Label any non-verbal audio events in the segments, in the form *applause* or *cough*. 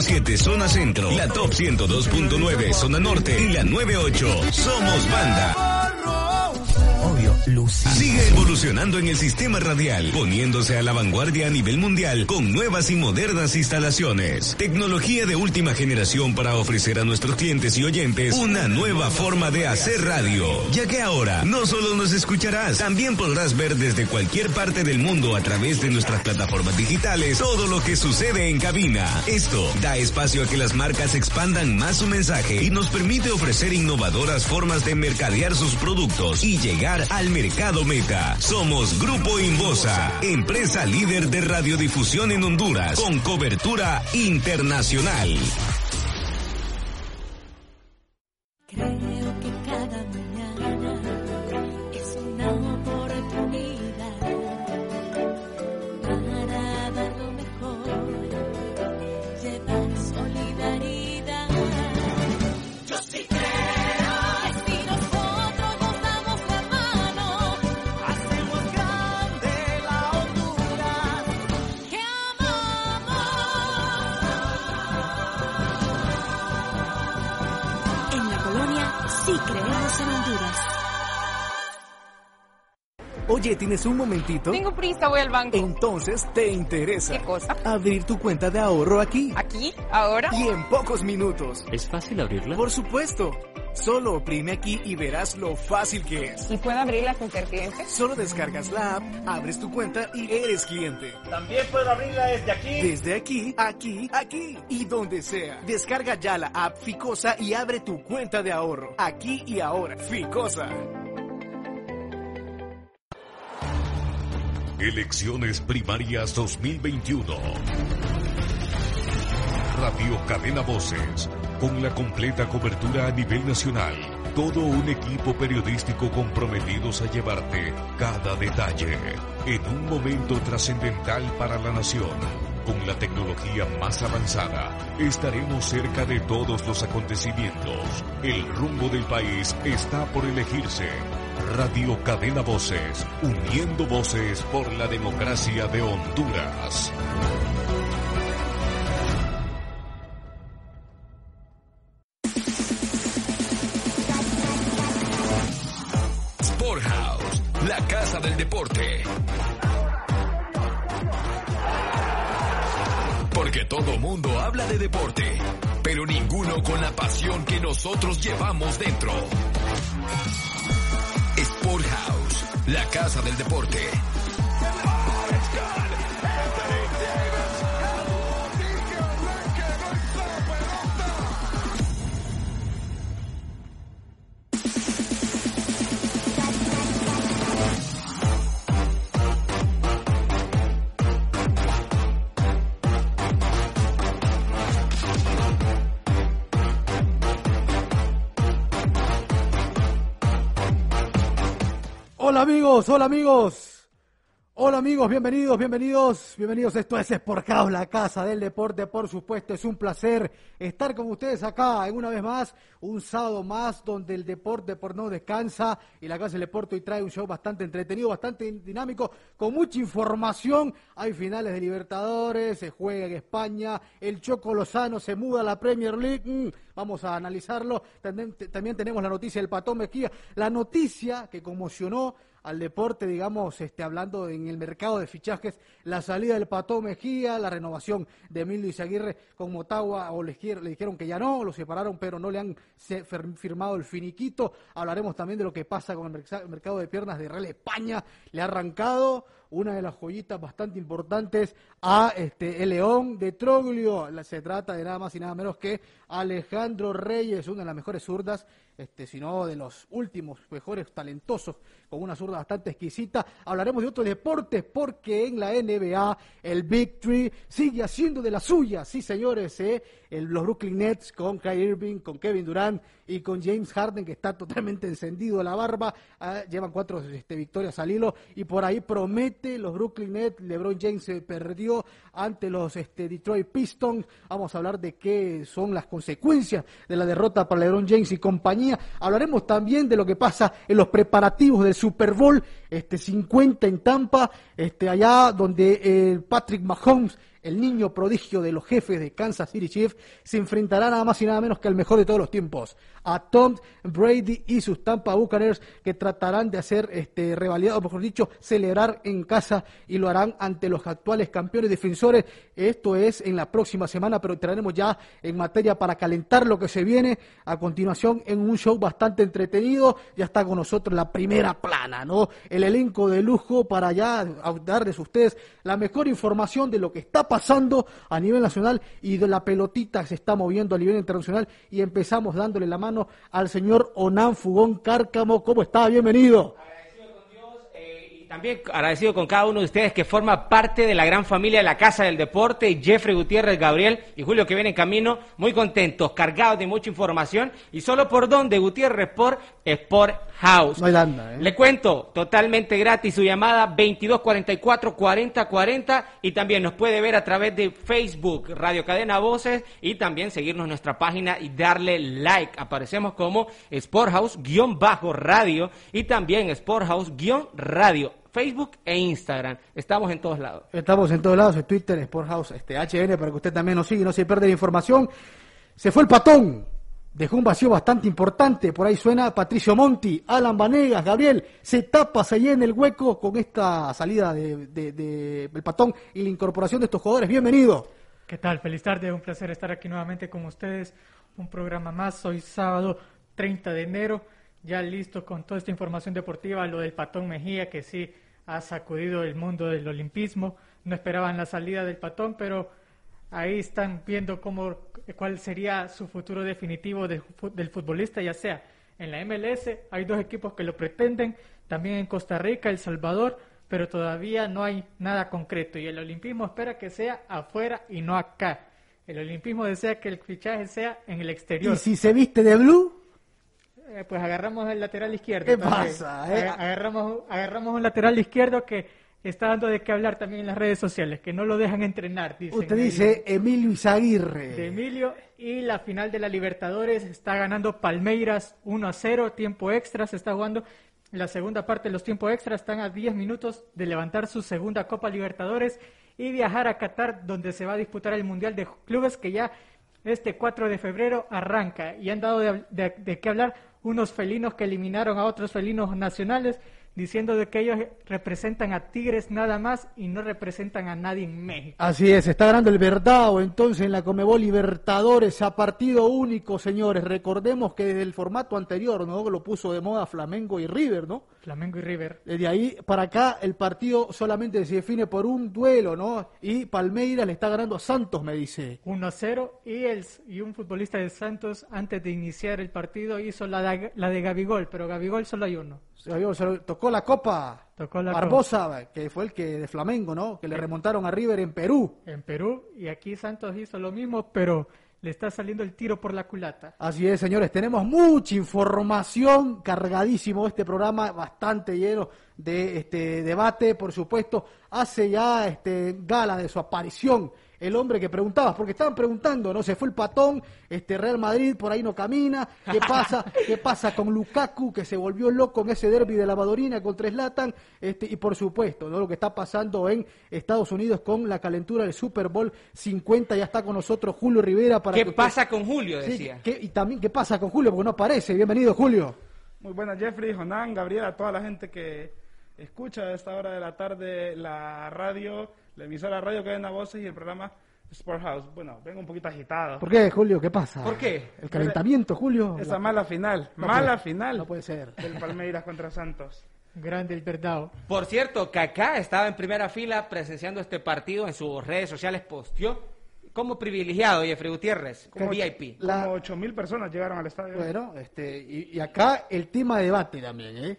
102.7 zona centro, la top 102.9 zona norte y la 98 somos banda. Sigue evolucionando en el sistema radial, poniéndose a la vanguardia a nivel mundial con nuevas y modernas instalaciones. Tecnología de última generación para ofrecer a nuestros clientes y oyentes una nueva forma de hacer radio. Ya que ahora no solo nos escucharás, también podrás ver desde cualquier parte del mundo a través de nuestras plataformas digitales todo lo que sucede en cabina. Esto da espacio a que las marcas expandan más su mensaje y nos permite ofrecer innovadoras formas de mercadear sus productos y llegar al mercado meta. Somos Grupo Invosa, empresa líder de radiodifusión en Honduras, con cobertura internacional. ¿Tienes un momentito? Tengo prisa, voy al banco. Entonces, ¿te interesa? ¿Qué cosa? Abrir tu cuenta de ahorro aquí. ¿Aquí? ¿Ahora? Y en pocos minutos. ¿Es fácil abrirla? Por supuesto. Solo oprime aquí y verás lo fácil que es. ¿Y puedo abrirla sin ser cliente? Solo descargas la app, abres tu cuenta y eres cliente. También puedo abrirla desde aquí. Desde aquí, aquí, aquí y donde sea. Descarga ya la app Ficosa y abre tu cuenta de ahorro. Aquí y ahora. Ficosa. Elecciones Primarias 2021. Radio Cadena Voces, con la completa cobertura a nivel nacional. Todo un equipo periodístico comprometidos a llevarte cada detalle en un momento trascendental para la nación. Con la tecnología más avanzada, estaremos cerca de todos los acontecimientos. El rumbo del país está por elegirse. Radio Cadena Voces, uniendo voces por la democracia de Honduras. Del deporte. Hola amigos. Hola amigos, bienvenidos, bienvenidos, bienvenidos. Esto es Sport House, la casa del deporte, por supuesto. Es un placer estar con ustedes acá en una vez más, un sábado más donde el deporte por no descansa y la casa del deporte hoy trae un show bastante entretenido, bastante dinámico, con mucha información. Hay finales de Libertadores, se juega en España, el Choco Lozano se muda a la Premier League. Mm, vamos a analizarlo. También, también tenemos la noticia del Patón Mejía, la noticia que conmocionó al deporte, digamos, este, hablando en el mercado de fichajes, la salida del Pato Mejía, la renovación de Emilio Izaguirre con Motagua, o le, le dijeron que ya no, lo separaron, pero no le han firmado el finiquito. Hablaremos también de lo que pasa con el mercado de piernas de Real España, le ha arrancado una de las joyitas bastante importantes a este el León de Troglio. Se trata de nada más y nada menos que Alejandro Reyes, una de las mejores zurdas, este, sino de los últimos mejores talentosos, con una zurda bastante exquisita. Hablaremos de otros deportes porque en la NBA el Big Three sigue haciendo de la suya, sí señores, ¿eh? El, los Brooklyn Nets con Kyrie Irving, con Kevin Durant y con James Harden que está totalmente encendido la barba, ah, llevan cuatro este, victorias al hilo. Y por ahí promete los Brooklyn Nets, LeBron James se perdió ante los este, Detroit Pistons, vamos a hablar de qué son las consecuencias de la derrota para LeBron James y compañía, hablaremos también de lo que pasa en los preparativos del Super Bowl este 50 en Tampa, este allá donde eh, Patrick Mahomes el niño prodigio de los jefes de Kansas City Chiefs, se enfrentará nada más y nada menos que al mejor de todos los tiempos, a Tom Brady y sus Tampa Buccaneers, que tratarán de hacer este revalidado, mejor dicho, celebrar en casa y lo harán ante los actuales campeones defensores. Esto es en la próxima semana, pero entraremos ya en materia para calentar lo que se viene a continuación en un show bastante entretenido. Ya está con nosotros la primera plana, ¿no? El elenco de lujo para ya darles a ustedes la mejor información de lo que está pasando a nivel nacional y de la pelotita que se está moviendo a nivel internacional. Y empezamos dándole la mano al señor Onan Fugón Cárcamo. ¿Cómo está? Bienvenido. También agradecido con cada uno de ustedes que forma parte de la gran familia de la Casa del Deporte, Jeffrey Gutiérrez, Gabriel y Julio que vienen en camino, muy contentos, cargados de mucha información y solo por donde Gutiérrez por Sport House. No hay ¿eh? Le cuento, totalmente gratis su llamada 2244 4040 y también nos puede ver a través de Facebook, Radio Cadena Voces y también seguirnos en nuestra página y darle like. Aparecemos como Sport House-radio y también Sport House-radio. Facebook e Instagram. Estamos en todos lados. Estamos en todos lados, en Twitter, Sporthouse, este, HN, para que usted también nos siga y no se pierda la información. Se fue el patón. Dejó un vacío bastante importante. Por ahí suena Patricio Monti, Alan Vanegas, Gabriel. Se tapa, se llena el hueco con esta salida del de, patón y la incorporación de estos jugadores. Bienvenido. ¿Qué tal? Feliz tarde. Un placer estar aquí nuevamente con ustedes. Un programa más. Hoy sábado 30 de enero ya listo con toda esta información deportiva, lo del Patón Mejía, que sí ha sacudido el mundo del olimpismo. No esperaban la salida del Patón, pero ahí están viendo cómo, cuál sería su futuro definitivo del futbolista, ya sea en la MLS, hay dos equipos que lo pretenden, también en Costa Rica, El Salvador, pero todavía no hay nada concreto y el olimpismo espera que sea afuera y no acá. El olimpismo desea que el fichaje sea en el exterior. ¿Y si se viste de blue? Eh, pues agarramos el lateral izquierdo. ¿Qué pasa? Eh? Agarramos, agarramos un lateral izquierdo que está dando de qué hablar también en las redes sociales, que no lo dejan entrenar. Usted dice Emilio Izaguirre. De Emilio, y la final de la Libertadores está ganando Palmeiras 1 a 0, tiempo extra, se está jugando. La segunda parte de los tiempos extras están a 10 minutos de levantar su segunda Copa Libertadores y viajar a Qatar, donde se va a disputar el Mundial de Clubes, que ya este 4 de febrero arranca. Y han dado de, de qué hablar unos felinos que eliminaron a otros felinos nacionales diciendo de que ellos representan a Tigres nada más y no representan a nadie en México. Así es, está ganando el Verdao entonces en la Comebol Libertadores a partido único, señores. Recordemos que desde el formato anterior, ¿no? Lo puso de moda Flamengo y River, ¿no? Flamengo y River. Desde ahí para acá el partido solamente se define por un duelo, ¿no? Y Palmeiras le está ganando a Santos, me dice. 1 a 0 y, el, y un futbolista de Santos antes de iniciar el partido hizo la de, la de Gabigol, pero Gabigol solo hay uno. Se tocó la copa. Tocó la Barbosa, que fue el que de Flamengo, ¿no? Que le remontaron a River en Perú. En Perú, y aquí Santos hizo lo mismo, pero le está saliendo el tiro por la culata. Así es, señores, tenemos mucha información, cargadísimo este programa, bastante lleno de este debate, por supuesto, hace ya este gala de su aparición el hombre que preguntabas, porque estaban preguntando, ¿no? Se fue el patón, este Real Madrid por ahí no camina, ¿qué pasa? *laughs* ¿Qué pasa con Lukaku que se volvió loco en ese derby de la Madorina contra Slatan? Este, y por supuesto, ¿no? Lo que está pasando en Estados Unidos con la calentura del Super Bowl 50, ya está con nosotros Julio Rivera para ¿Qué pasa con Julio? Decía. y también, ¿qué pasa con Julio? Porque no aparece. Bienvenido, Julio. Muy buenas, Jeffrey, Jonán, Gabriela, toda la gente que escucha a esta hora de la tarde la radio la emisora Radio Cadena Voces y el programa Sport House. Bueno, vengo un poquito agitado. ¿Por qué, Julio? ¿Qué pasa? ¿Por qué? El calentamiento, Julio. Esa mala final, mala final. No puede ser. Del Palmeiras contra Santos. Grande el verdad. Por cierto, Kaká estaba en primera fila presenciando este partido en sus redes sociales, posteó como privilegiado, Jeffrey Gutiérrez, como VIP. Como ocho mil personas llegaron al estadio. Bueno, este, y, y acá el tema de debate también, ¿eh?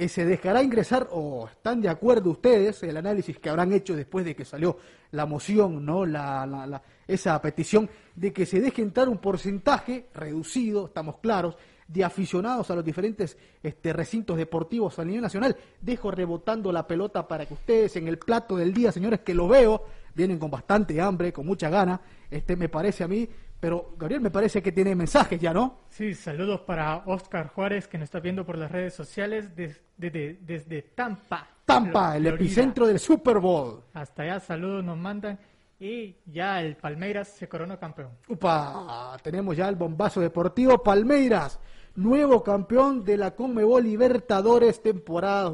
Eh, se dejará ingresar o están de acuerdo ustedes el análisis que habrán hecho después de que salió la moción, no la, esa petición de que se deje entrar un porcentaje reducido, estamos claros, de aficionados a los diferentes este, recintos deportivos a nivel nacional. Dejo rebotando la pelota para que ustedes en el plato del día, señores, que lo veo, vienen con bastante hambre, con mucha gana, este me parece a mí, pero Gabriel me parece que tiene mensajes ya, ¿no? Sí, saludos para Oscar Juárez que nos está viendo por las redes sociales desde, desde Tampa. Tampa, el epicentro del Super Bowl. Hasta allá, saludos nos mandan. y ya el Palmeiras se coronó campeón. Upa, tenemos ya el bombazo deportivo Palmeiras, nuevo campeón de la Conmebol Libertadores temporada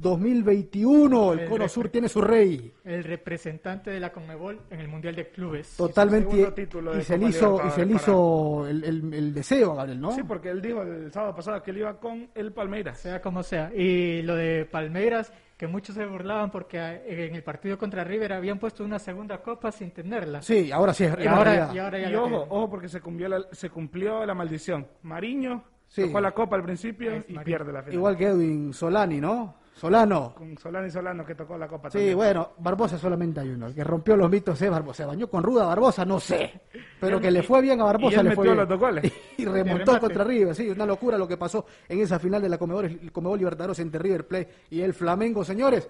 2020-2021. El, El Cono Sur tiene su rey. El representante de la Conmebol en el Mundial de Clubes. Totalmente. Y se le hizo, y se le hizo el, el- el deseo, Gabriel, ¿no? Sí, porque él dijo el sábado pasado que él iba con el Palmeiras. Sea como sea. Y lo de Palmeiras, que muchos se burlaban porque eh, en el partido contra River habían puesto una segunda copa sin tenerla. Sí, ahora sí es, Y ahora, y ahora ya Y ojo, ojo, porque se cumplió la, se cumplió la maldición. Mariño Sí. tocó la copa al principio Es y Mariño. pierde la final. Igual que Edwin Solani, ¿no? Solano. Con Solano y Solano que tocó la copa Sí, también. bueno, Barbosa solamente hay uno. El que rompió los mitos es Barbosa. Se bañó con ruda Barbosa, no sé. Pero que le fue bien a Barbosa, y él le fue metió bien. los dos goles. *laughs* Y remontó contra River, sí, una locura lo que pasó en esa final de la Comebol, Comebol Libertadores entre River Plate y el Flamengo, señores.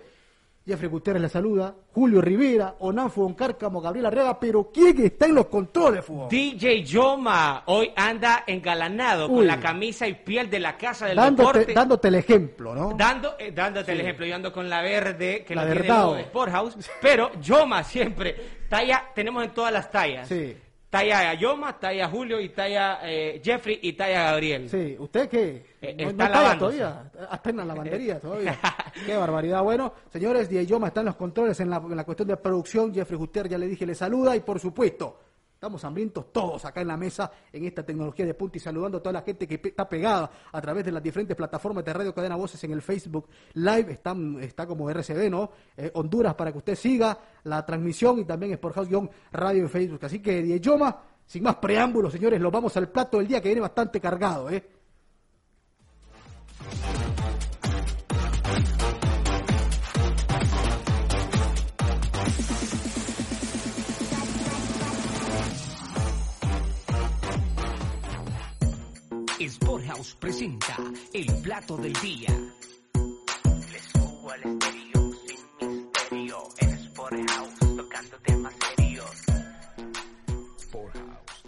Jeffrey Gutiérrez le saluda, Julio Rivera, Onan Cárcamo, Gabriel Arrega, pero ¿quién está en los controles, fútbol? DJ Yoma hoy anda engalanado Uy. con la camisa y piel de la casa del Dándote, deporte. dándote el ejemplo, ¿no? Dando, eh, dándote el ejemplo, yo ando con la verde, que La la tiene de Sporthouse, pero Yoma siempre, talla, tenemos en todas las tallas. Sí. Talla Yoma, talla Julio y talla eh, Jeffrey y talla Gabriel. Sí, ¿usted qué? Eh, ¿No, está no todavía? Está en la lavandería todavía. qué barbaridad. Bueno, señores, DJ Yoma está en los controles en la, en la cuestión de producción. Jeffrey Gutiérrez, ya le dije, le saluda. Y por supuesto, estamos hambrientos todos acá en la mesa en esta tecnología de punta y saludando a toda la gente que está pegada a través de las diferentes plataformas de Radio Cadena Voces en el Facebook Live. Está, está como RCB, ¿no? Eh, Honduras para que usted siga la transmisión y también es por House-Radio en Facebook. Así que DJ Yoma, sin más preámbulos, señores, lo vamos al plato del día que viene bastante cargado, ¿eh? Sporthouse presenta el plato del día. Le subo al estéreo sin misterio. En Sporthouse tocando temas serios. Sporthouse.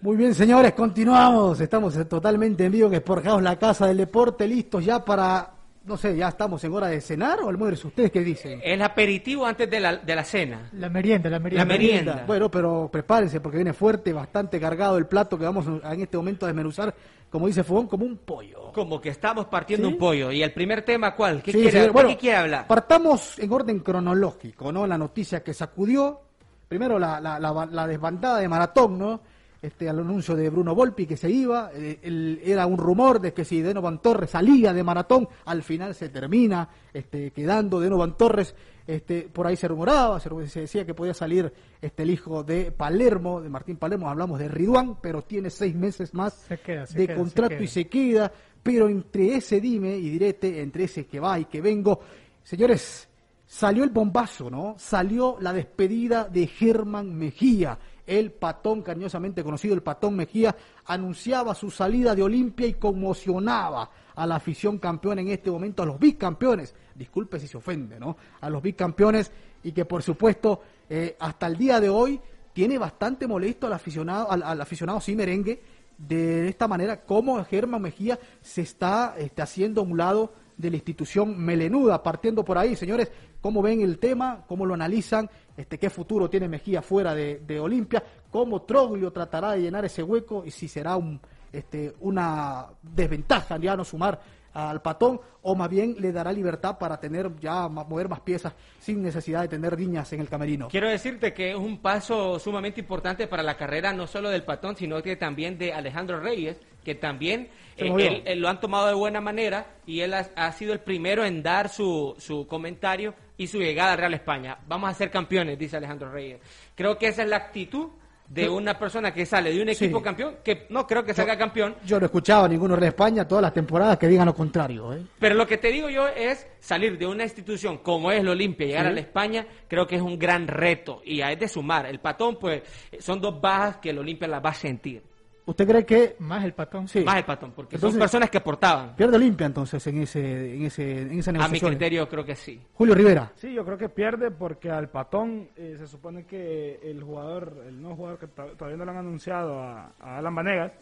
Muy bien, señores, continuamos. Estamos totalmente en vivo en Sport House, la casa del deporte, listos ya para, no sé, ya estamos en hora de cenar o almuerzo. ¿Ustedes qué dicen? El aperitivo antes de la, de la cena. La merienda, la merienda. La merienda. Bueno, pero prepárense porque viene fuerte, bastante cargado el plato que vamos en este momento a desmenuzar, como dice Fogón, como un pollo. Como que estamos partiendo ¿Sí? un pollo. ¿Y el primer tema cuál? ¿Qué, Sí, quiere, señor. ¿de Bueno, qué quiere hablar? Partamos en orden cronológico, ¿no? La noticia que sacudió, primero la, la, la- la desbandada de maratón, ¿no? Este, al anuncio de Bruno Volpi que se iba, eh, el- era un rumor de que si Denovan Torres salía de maratón, al final se termina este, quedando Denovan Torres, este, por ahí se rumoraba, se, se decía que podía salir este, el hijo de Palermo, de Martín Palermo, hablamos de Riduán, pero tiene seis meses más Se queda, se de queda, contrato y se queda, pero entre ese dime y direte, entre ese que va y que vengo, señores, salió el bombazo, ¿no? Salió la despedida de Germán Mejía, el patón cariñosamente conocido, el patón Mejía, anunciaba su salida de Olimpia y conmocionaba a la afición campeona en este momento, a los bicampeones, disculpe si se ofende, ¿no? A los bicampeones y que por supuesto eh, hasta el día de hoy tiene bastante molesto al aficionado, al, aficionado sí merengue, de esta manera cómo Germán Mejía se está este, haciendo a un lado de la institución melenuda, partiendo por ahí, señores, cómo ven el tema, cómo lo analizan, este, qué futuro tiene Mejía fuera de, de Olimpia, cómo Troglio tratará de llenar ese hueco y si será un, este, una desventaja ya no sumar al patón o más bien le dará libertad para tener ya mover más piezas sin necesidad de tener niñas en el camerino. Quiero decirte que es un paso sumamente importante para la carrera no solo del Patón, sino que también de Alejandro Reyes, que también eh, él- él lo han tomado de buena manera y él ha, ha sido el primero en dar su, su comentario y su llegada a Real España. Vamos a ser campeones, dice Alejandro Reyes. Creo que esa es la actitud de una persona que sale de un equipo Sí. campeón, que no creo que salga campeón, Yo no he escuchado a ninguno de España todas las temporadas que digan lo contrario. ¿eh? Pero lo que te digo yo es salir de una institución como es la Olimpia y llegar Sí. a la España, creo que es un gran reto y es de sumar. El patón, pues, son dos bajas que el Olimpia las va a sentir. ¿Usted cree que Más el patón. Sí. Más el patón, porque Entonces- son personas que aportaban. pierde Olimpia entonces en ese en ese en esa A mi negociación? criterio, creo que sí. Julio Rivera. Sí, yo creo que pierde porque al patón eh, se supone que el jugador, el nuevo jugador que to- todavía no lo han anunciado a, a Alan Vanegas,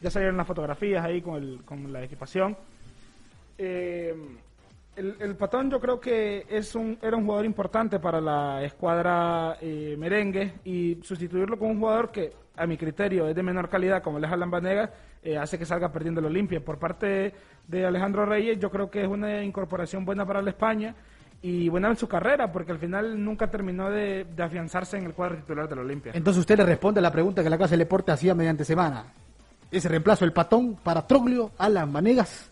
ya salieron las fotografías ahí con, el, con la equipación. Eh, El, el Patón yo creo que es un, era un jugador importante para la escuadra eh, merengue y sustituirlo con un jugador que a mi criterio es de menor calidad como el es Alan eh, hace que salga perdiendo el Olimpia. Por parte de Alejandro Reyes yo creo que es una incorporación buena para la España y buena en su carrera porque al final nunca terminó de, de afianzarse en el cuadro titular del Olimpia. Entonces usted le responde a la pregunta que la Casa del Deporte hacía mediante semana. Ese reemplazo el patón para Troglio, Alan Vanegas,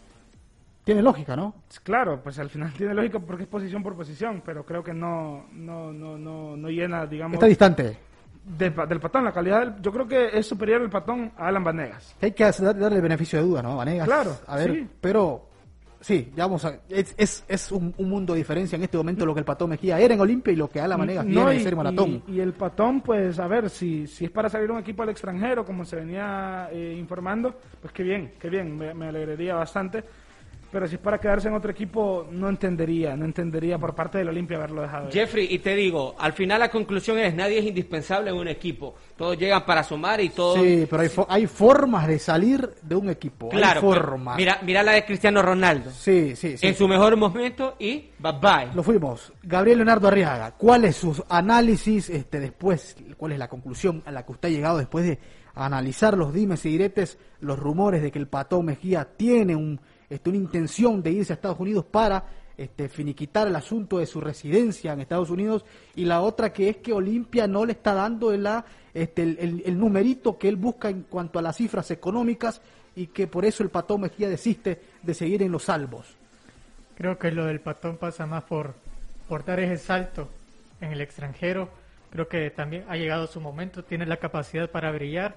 tiene lógica, ¿no? Claro, pues al final *laughs* tiene lógica porque es posición por posición, pero creo que no, no, no, no, no llena, digamos... Está distante. Del, del patón, la calidad del- yo creo que es superior el patón a Alan Vanegas. Hay que darle el beneficio de duda, ¿no? Vanegas. Claro, A ver, sí. pero sí, ya vamos a. Es, es, es un, un mundo de diferencia en este momento lo que el patón Mejía era en Olimpia y lo que Alan Vanegas No, viene y, ser maratón. y- y el patón, pues a ver, si, si es para salir un equipo al extranjero, como se venía eh, informando, pues qué bien, qué bien, me, me alegraría bastante. Pero si es para quedarse en otro equipo, no entendería, no entendería por parte del Olimpia haberlo dejado. ir. Jeffrey, y te digo, al final la conclusión es, nadie es indispensable en un equipo. Todos llegan para sumar y todos... Sí, pero hay, fo- hay formas de salir de un equipo. Claro, hay formas. mira, mira la de Cristiano Ronaldo. Sí, sí, sí. En su mejor momento y bye bye. Lo fuimos. Gabriel Leonardo Arriaga, ¿cuál es su análisis este, después? ¿Cuál es la conclusión a la que usted ha llegado después de analizar los dimes y diretes, los rumores de que el Patón Mejía tiene un, este, una intención de irse a Estados Unidos para este, finiquitar el asunto de su residencia en Estados Unidos? Y la otra que es que Olimpia no le está dando el, este, el, el- el numerito que él busca en cuanto a las cifras económicas y que por eso el Patón Mejía desiste de seguir en los salvos. Creo que lo del patón pasa más por, por dar ese salto en el extranjero. Creo que también ha llegado su momento, tiene la capacidad para brillar.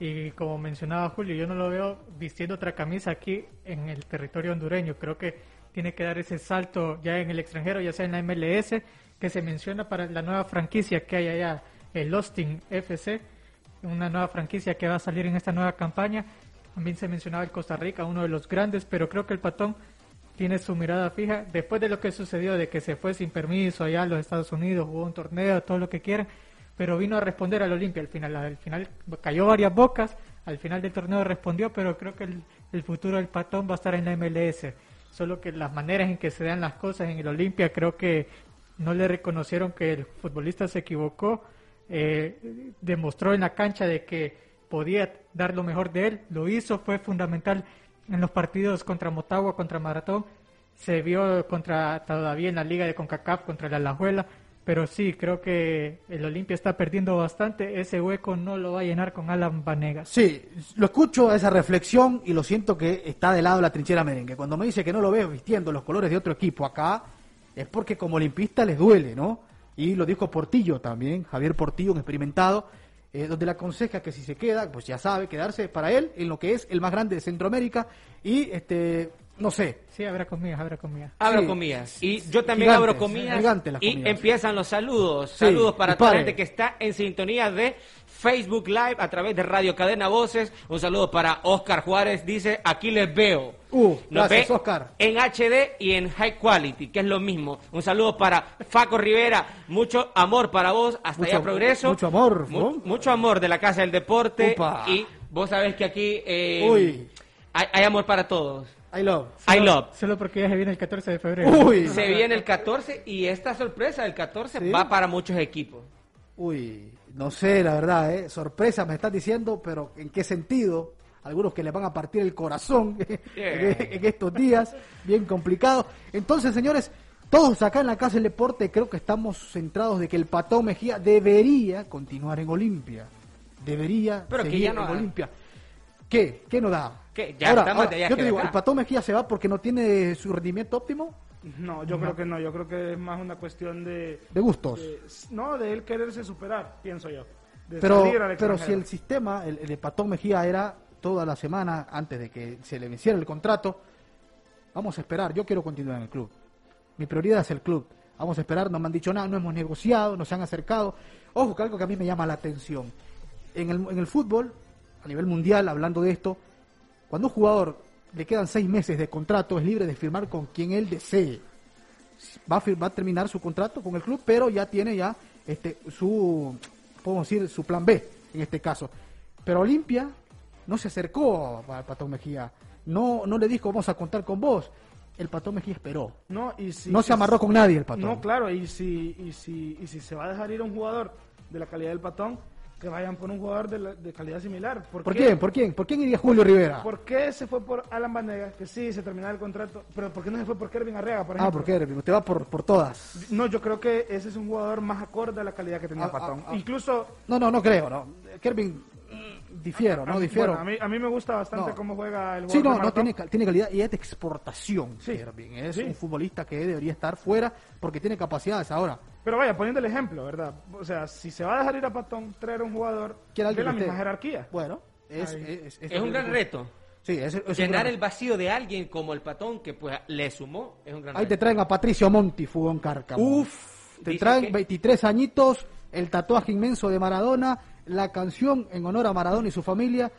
Y como mencionaba Julio, yo no lo veo vistiendo otra camisa aquí en el territorio hondureño. Creo que tiene que dar ese salto ya en el extranjero, ya sea en la MLS, que se menciona para la nueva franquicia que hay allá, el Austin FC, una nueva franquicia que va a salir en esta nueva campaña. También se mencionaba el Costa Rica, uno de los grandes, pero creo que el Patón tiene su mirada fija. Después de lo que sucedió, de que se fue sin permiso allá a los Estados Unidos, jugó un torneo, todo lo que quieran, pero vino a responder al Olimpia al final. Al final cayó varias bocas, al final del torneo respondió, pero creo que el, futuro del Patón va a estar en la MLS. Solo que las maneras en que se dan las cosas en el Olimpia, creo que no le reconocieron que el futbolista se equivocó. eh, demostró en la cancha de que podía dar lo mejor de él, lo hizo, fue fundamental en los partidos contra Motagua, contra Maratón, se vio contra todavía en la liga de CONCACAF contra la Alajuela, pero sí, creo que el Olimpia está perdiendo bastante, ese hueco no lo va a llenar con Alan Vanegas. Sí, lo escucho esa reflexión y lo siento que está de lado la trinchera merengue. Cuando me dice que no lo veo vistiendo los colores de otro equipo acá, es porque como olimpista les duele, ¿no? Y lo dijo Portillo también, Javier Portillo, un experimentado, eh, donde le aconseja que si se queda, pues ya sabe, quedarse para él en lo que es el más grande de Centroamérica y, este, no sé, Sí, habrá comillas, habrá comillas. Abro Sí. comillas. Y yo también Gigantes, abro comillas. gigantes las y comillas. empiezan los saludos. Sí, saludos para toda la gente que está en sintonía de Facebook Live a través de Radio Cadena Voces. Un saludo para Oscar Juárez. Dice, aquí les veo. Uh, Nos gracias, ve Oscar. En HD y en High Quality, que es lo mismo. Un saludo para Faco Rivera. Mucho amor para vos. Hasta Mucho- allá progreso. mucho amor, Mu- ¿no? mucho amor de la Casa del Deporte. Upa. Y vos sabés que aquí eh, Uy. hay, hay amor para todos. I love. I love. Solo porque ya se viene el 14 de febrero. Uy, *laughs* Se viene el 14 y esta sorpresa del 14 ¿Sí? va para muchos equipos. Uy, no sé, la verdad, ¿eh? Sorpresa me estás diciendo, pero ¿en qué sentido? Algunos que le van a partir el corazón *laughs* en, en estos días, bien complicado. Entonces, señores, todos acá en la Casa del Deporte creo que estamos centrados de que el Patón Mejía debería continuar en Olimpia. Debería Pero que seguir ya no en da. Olimpia. ¿Qué? ¿Qué no da? ¿Qué? Ya ahora, yo te digo. ¿el Patón Mejía se va porque no tiene su rendimiento óptimo? No, yo creo que no, yo creo que es más una cuestión de... De gustos. de- no, de él quererse superar, pienso yo. De Pero, salir al pero si el sistema, el, el de Patón Mejía era toda la semana antes de que se le venciera el contrato, vamos a esperar, yo quiero continuar en el club. Mi prioridad es el club. Vamos a esperar, no me han dicho nada, no hemos negociado, no se han acercado. Ojo, que algo que a mí me llama la atención. En el, en el fútbol, a nivel mundial, hablando de esto, cuando un jugador le quedan seis meses de contrato, es libre de firmar con quien él desee. Va a, fir- va a terminar su contrato con el club, pero ya tiene ya este su, podemos decir, su plan B en este caso. Pero Olimpia no se acercó a Patón Mejía, no, no le dijo vamos a contar con vos. el Patón Mejía esperó. No, y si, No se amarró con nadie el Patón. No, claro, y si, y, si, y si se va a dejar ir a un jugador de la calidad del patón, que vayan por un jugador de, la- de calidad similar. ¿Por, ¿Por qué? quién? ¿Por quién? ¿Por quién iría Julio Rivera? ¿Por qué se fue por Alan Banega? Que sí, se terminaba el contrato. Pero ¿por qué no se fue por Kervin Arreaga, por Ah, ejemplo? ¿por qué? Usted va por, por todas. No, yo creo que ese es un jugador más acorde a la calidad que tenía Ah, Patón. ah, ah. Incluso, No, no, no creo, no. Kervin, mm, difiero, a no difiero. bueno, a, mí, a mí me gusta bastante No. cómo juega el jugador Sí, no, de no tiene, tiene calidad y es de exportación. Sí. Kervin. Es Sí. un futbolista que debería estar fuera porque tiene capacidades ahora. Pero vaya, poniendo el ejemplo, ¿verdad? O sea, si se va a dejar ir a Patón, traer un jugador de la misma jerarquía. Bueno, es, es, es- Es un gran reto. Sí, es, es un Llenar gran- el vacío de alguien como el patón que pues le sumó es un gran Ahí te traen a Patricio Monti, Fugón Cárcamo. Uf, Te traen que- 23 añitos, el tatuaje inmenso de Maradona, la canción en honor a Maradona y su familia.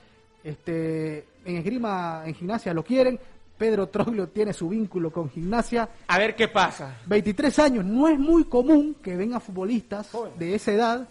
Este, en esgrima, en gimnasia lo quieren. Pedro Troglio tiene su vínculo con gimnasia. A ver qué pasa. 23 años, no es muy común que vengan futbolistas de esa edad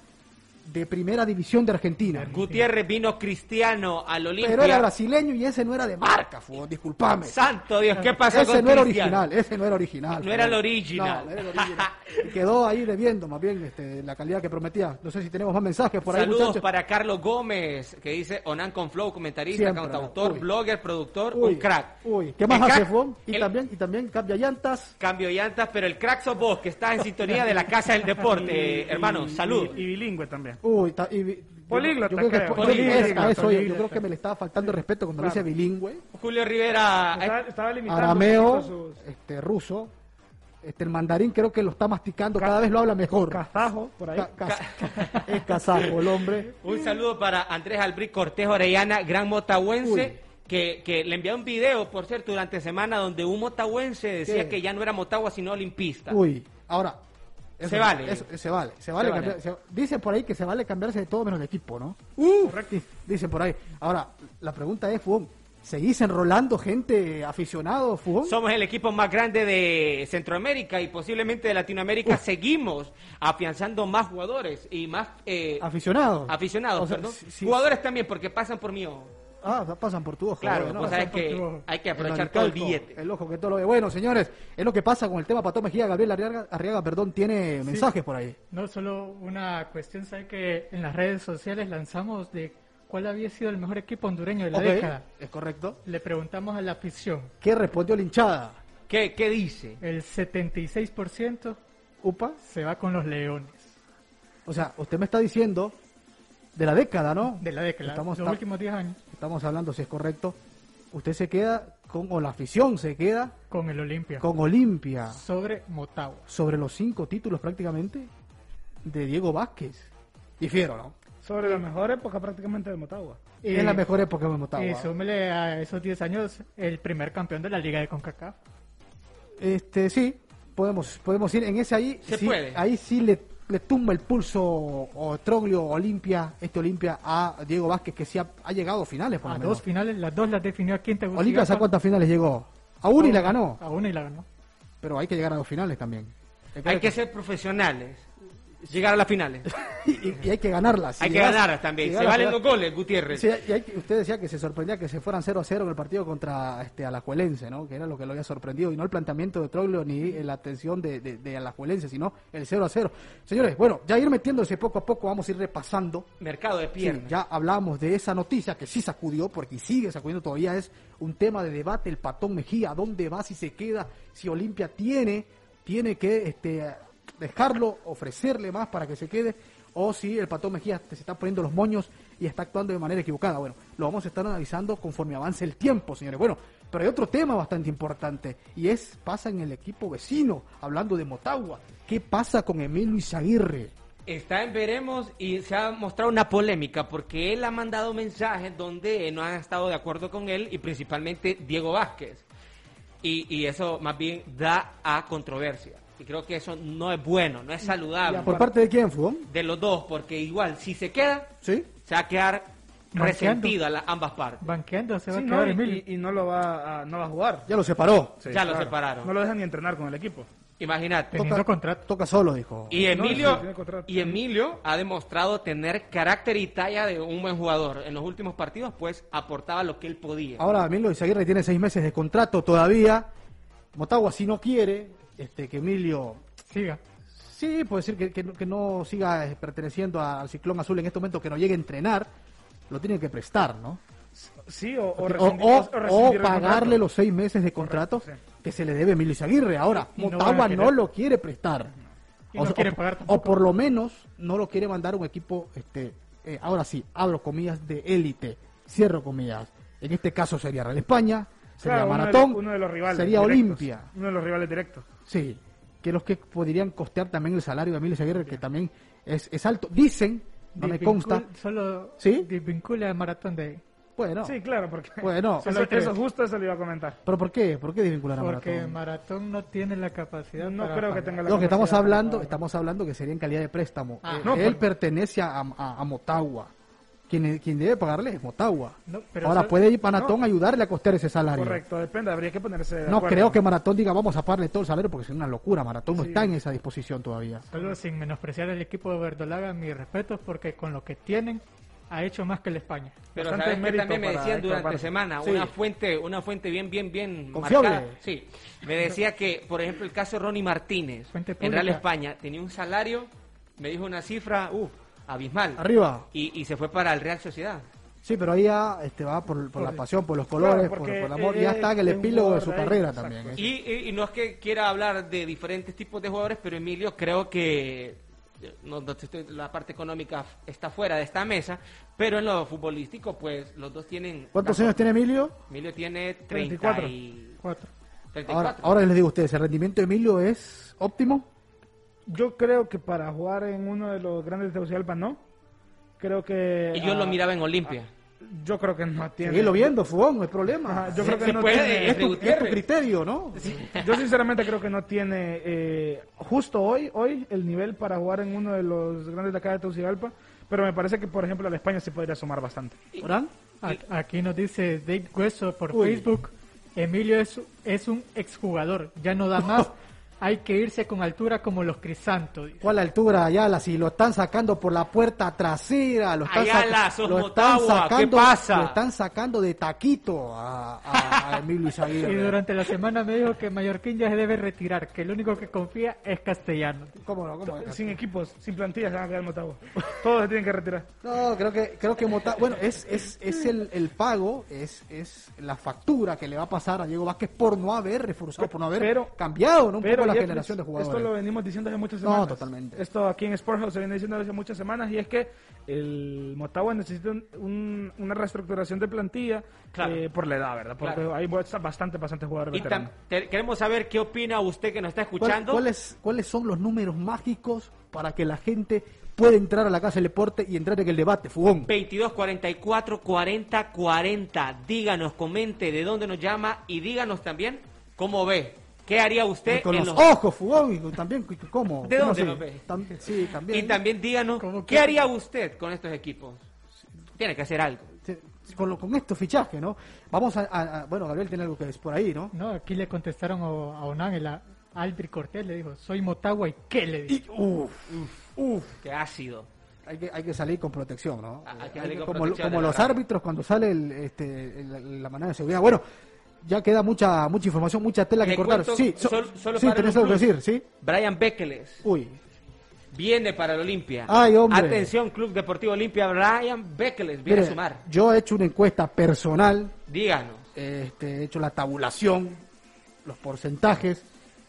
de primera división de Argentina. Gutiérrez vino cristiano al Olimpia. Pero era brasileño y ese no era de marca, fútbol, disculpame. Santo Dios, ¿qué pasó Ese con no era original, ese no era original. No era el original. No, no era el original. Y quedó ahí debiendo más bien este, la calidad que prometía. No sé si tenemos más mensajes por ahí, Saludos muchachos. para Carlos Gómez, que dice Onan con Flow, comentarista, Siempre, cantautor, uy. blogger, productor, Uy, un crack. Uy, ¿qué más El hace, Fútbol? Y el- también, y también cambia llantas. Cambio llantas, pero el crack sos vos, que estás en sintonía de la Casa del Deporte. *laughs* Hermano, Y- salud. Y, y bilingüe también. Uy, ta- y Políglota, yo creo que creo. es- yo creo que es- Políglota, a eso yo- creo que me le estaba faltando el respeto cuando Claro. dice bilingüe. Julio Rivera, Estaba, estaba limitando Arameo, sus- este ruso, este el mandarín creo que lo está masticando, cada vez lo habla mejor. Kazajo, por ahí. Ca- ca- *laughs* es kazajo el hombre. Un saludo para Andrés Albric Cortés Orellana, gran motahuense, que, que le envió un video, por cierto, durante semana donde un motahuense decía ¿Qué? que ya no era motagua sino olimpista. Uy, ahora. Se vale. eso- se vale. Se vale, Se vale. se- dicen por ahí que se vale cambiarse de todo menos de equipo, ¿no? Di- Dicen por ahí. Ahora, la pregunta es, Fugón, ¿seguís enrolando gente aficionado, Fugón? Somos el equipo más grande de Centroamérica y posiblemente de Latinoamérica. Seguimos afianzando más jugadores y más eh, Aficionados. aficionados, O sea, perdón. si- si- Jugadores también, porque pasan por ojo. Ah, pasan por tu ojo. Claro, bueno, vos sabés que ojo. hay que El aprovechar todo el billete. El ojo que todo lo ve. Bueno, señores, es lo que pasa con el tema Patón Mejía. Gabriel Arriaga, Arriaga, perdón, tiene mensajes por ahí. No, solo una cuestión, ¿sabe que en las redes sociales lanzamos de cuál había sido el mejor equipo hondureño de la década? es correcto. Le preguntamos a la afición. ¿Qué respondió la hinchada? ¿Qué, qué dice? El 76% Upa. se va con los Leones O sea, usted me está diciendo de la década, ¿no? de la década, Estamos, los últimos 10 años, estamos hablando, si es correcto. Usted se queda con, o la afición se queda con el Olimpia. con Olimpia Sobre Motagua. sobre los cinco títulos prácticamente de Diego Vázquez. Difiero, ¿no? Sobre la mejor época prácticamente de Motagua. Y- es la mejor época de Motagua. Y súmele a esos 10 años el primer campeón de la Liga de CONCACAF. Este, sí, podemos, podemos ir en ese ahí. Se sí, puede. Ahí sí le, le tumba el pulso o Troglio Olimpia, este Olimpia a Diego Vázquez que sí ha, ha llegado a finales por A lo dos menos. finales, las dos las definió aquí en Tegucigalpa. Olimpia ¿a cuántas finales llegó? A una y la ganó, A una y la ganó. pero hay que llegar a dos finales también. Hay que ser profesionales. Llegar a las finales. *laughs* y, hay que ganarlas. Si Hay que llegas- ganar también. Se valen los goles, Gutiérrez. Sí, y hay usted decía que se sorprendía que se fueran 0 a 0 en el partido contra este Alajuelense, ¿no? Que era lo que lo había sorprendido. Y no el planteamiento de Troglio ni la atención de, de, de Alajuelense, sino el 0 a 0. Señores, bueno, ya ir metiéndose poco a poco, vamos a ir repasando. Mercado de Sí, piernas. ya hablamos de esa noticia que sí sacudió, porque sigue sacudiendo todavía. Es un tema de debate, el patón Mejía, ¿dónde va, si se queda? Si Olimpia tiene, tiene que este, dejarlo, ofrecerle más para que se quede, o si el patón Mejía se está poniendo los moños y está actuando de manera equivocada. Bueno, lo vamos a estar analizando conforme avance el tiempo, señores. Bueno, pero hay otro tema bastante importante, y es, pasa en el equipo vecino, hablando de Motagua. ¿Qué pasa con Emilio Izaguirre? Está en veremos y se ha mostrado una polémica porque él ha mandado mensajes donde no han estado de acuerdo con él y principalmente Diego Vázquez. Y, y eso más bien da a controversia. Y creo que eso no es bueno, no es saludable. ¿Por parte de quién, Fugón? De los dos, porque igual, si se queda, ¿Sí? se va a quedar Banqueando. resentida la, ambas partes. Banqueando se va Sí, a no, quedar y, Emilio. y- y no lo va a, no va a jugar. Ya lo separó. Sí, ya lo separaron. No lo dejan ni entrenar con el equipo. Imagínate. Teniendo contrato. Toca solo, dijo. Y No, Emilio, y Emilio ha demostrado tener carácter y talla de un buen jugador. En los últimos partidos, pues, aportaba lo que él podía. Ahora Emilio Izaguirre tiene seis meses de contrato todavía Motagua si no quiere este, que Emilio Siga. Sí, puede ser que, que no- que no siga eh, perteneciendo al Ciclón Azul en este momento, que no llegue a entrenar, lo tiene que prestar, ¿no? Sí, o, o O, rescindir- pagarle contrato. los seis meses de contrato Correcto, que se le debe a Emilio Izaguirre. Ahora, Y Motagua no, lo quiere prestar. No quiere o- pagar o por lo menos no lo quiere mandar un equipo, este, eh, ahora sí, abro comillas, de élite, cierro comillas. En este caso sería Real España, sería Claro, uno de Maratón, los- uno de los rivales sería directos. Olimpia. Uno de los rivales directos. Sí, que los que podrían costear también el salario de Emilio Izaguirre, que también es, es alto. Dicen, no me consta, Solo ¿Sí? desvincula el maratón de ahí. bueno, Sí, claro, porque Bueno. eso, eso justo se lo iba a comentar. pero ¿por qué? ¿Por qué desvincular a Porque Maratón? Maratón no tiene la capacidad No para creo que tenga la Lo que estamos capacidad hablando, estamos hablando que sería en calidad de préstamo. Ah, Eh, no, él pero- pertenece a, a- a Motagua. Quien, quien debe pagarle es Motagua. No, pero Ahora eso- puede ir Maratón no. a ayudarle a costear ese salario. Correcto, depende, habría que ponerse de No acuerdo. creo que Maratón diga vamos a pagarle todo el salario porque es una locura. Maratón no está en esa disposición todavía. Solo sin menospreciar el equipo de Verdolaga, mis respetos, porque con lo que tienen ha hecho más que el España. Pero Bastante sabes que también me decían durante semana, Sí. una fuente, una fuente bien, bien, bien Confiable. marcada. Sí, me decía que, por ejemplo, el caso de Ronnie Martínez en Real. España tenía un salario, me dijo una cifra, uff, abismal. Arriba. Y, y se fue para el Real Sociedad. Sí, pero ahí ya este, va por, por la pasión, por los colores, Claro, por, el amor. él Ya está en el epílogo de su ahí, carrera exacto. también. ¿eh? Y, y- y no es que quiera hablar de diferentes tipos de jugadores, pero Emilio creo que eh, no, no te estoy- la parte económica está fuera de esta mesa, pero en lo futbolístico, pues los dos tienen... ¿Cuántos años tiene Emilio? Emilio tiene 34. 34. Y... Cuatro. 34. Ahora, ahora les digo a ustedes, ¿el rendimiento de Emilio es óptimo? Yo creo que para jugar en uno de los grandes de Tegucigalpa no. Creo que... y yo ah, lo miraba en Olimpia. Yo creo que no tiene... Seguilo viendo, Fugón, no hay problema. Ajá, yo Se- creo que no puede, tiene... es, tu, es tu Gutiérrez. criterio, ¿no? Yo sinceramente creo que no tiene eh, justo hoy hoy el nivel para jugar en uno de los grandes de acá de Tegucigalpa, pero me parece que por ejemplo a la España se podría sumar bastante. A- Aquí nos dice Dave Hueso por Uy. Facebook, Emilio es, es un exjugador, ya no da *laughs* más, hay que irse con altura como los Crisanto. dice. ¿Cuál altura, Ayala? Si lo están sacando por la puerta trasera, lo están, Ayala, saca- lo están Motagua, ¿qué sacando, pasa? lo están sacando de taquito a, a- a Emilio Y Izaguirre. durante la semana me dijo que Mallorquín ya se debe retirar, que el único que confía es Castellano. ¿Cómo no? ¿Cómo no? Sin equipos, sin plantillas se van a quedar Motagua. Todos se tienen que retirar. No, creo que creo que bueno, es es, es el, el pago, es es la factura que le va a pasar a Diego Vázquez por no haber reforzado, por no haber Pero- cambiado ¿no? un Pero poco la generación de jugadores. Esto lo venimos diciendo hace muchas No, semanas. totalmente. Esto aquí en Sporthouse se viene diciendo hace muchas semanas y es que el Motagua necesita un- un- una reestructuración de plantilla Claro. eh, por la edad, ¿verdad? Porque Claro. hay bastante, bastante jugadores Y tam- veteranos. te- queremos saber qué opina usted que nos está ¿Cuál- escuchando. ¿Cuáles, ¿Cuáles son los números mágicos para que la gente pueda entrar a la Casa del Deporte y entrar en el debate, Fugón? 22 44 40 40. Díganos, comente de dónde nos llama y díganos también cómo ve. ¿Qué haría usted Con en los los ojos, Fugón, y también, ¿cómo? ¿De ¿Cómo dónde los ve? Tam- sí, también. Y también díganos, ¿Cómo ¿qué que? haría usted con estos equipos? Tiene que hacer algo. Con, lo- con estos fichajes, ¿no? Vamos a, a- a- Bueno, Gabriel tiene algo que decir por ahí, ¿no? No, aquí le contestaron a, a Onan, a Albri Cortés, le dijo, soy Motagua y ¿qué le dijo? uf, uf. Qué ácido. Hay que, hay que salir con protección, ¿no? Ah, hay que Hay salir que- con como protección los árbitros cuando sale el, este, el- la manera de seguridad. Bueno, ya queda mucha mucha información, mucha tela que cortar. Sí, so- sol- solo sí para tenés algo que decir, ¿sí? Brian Bekeles Uy, viene para el Olimpia. Ay, hombre. Atención, Club Deportivo Olimpia. Brian Bekeles viene mire, a sumar. yo he hecho una encuesta personal, Díganos. este, he hecho la tabulación, los porcentajes.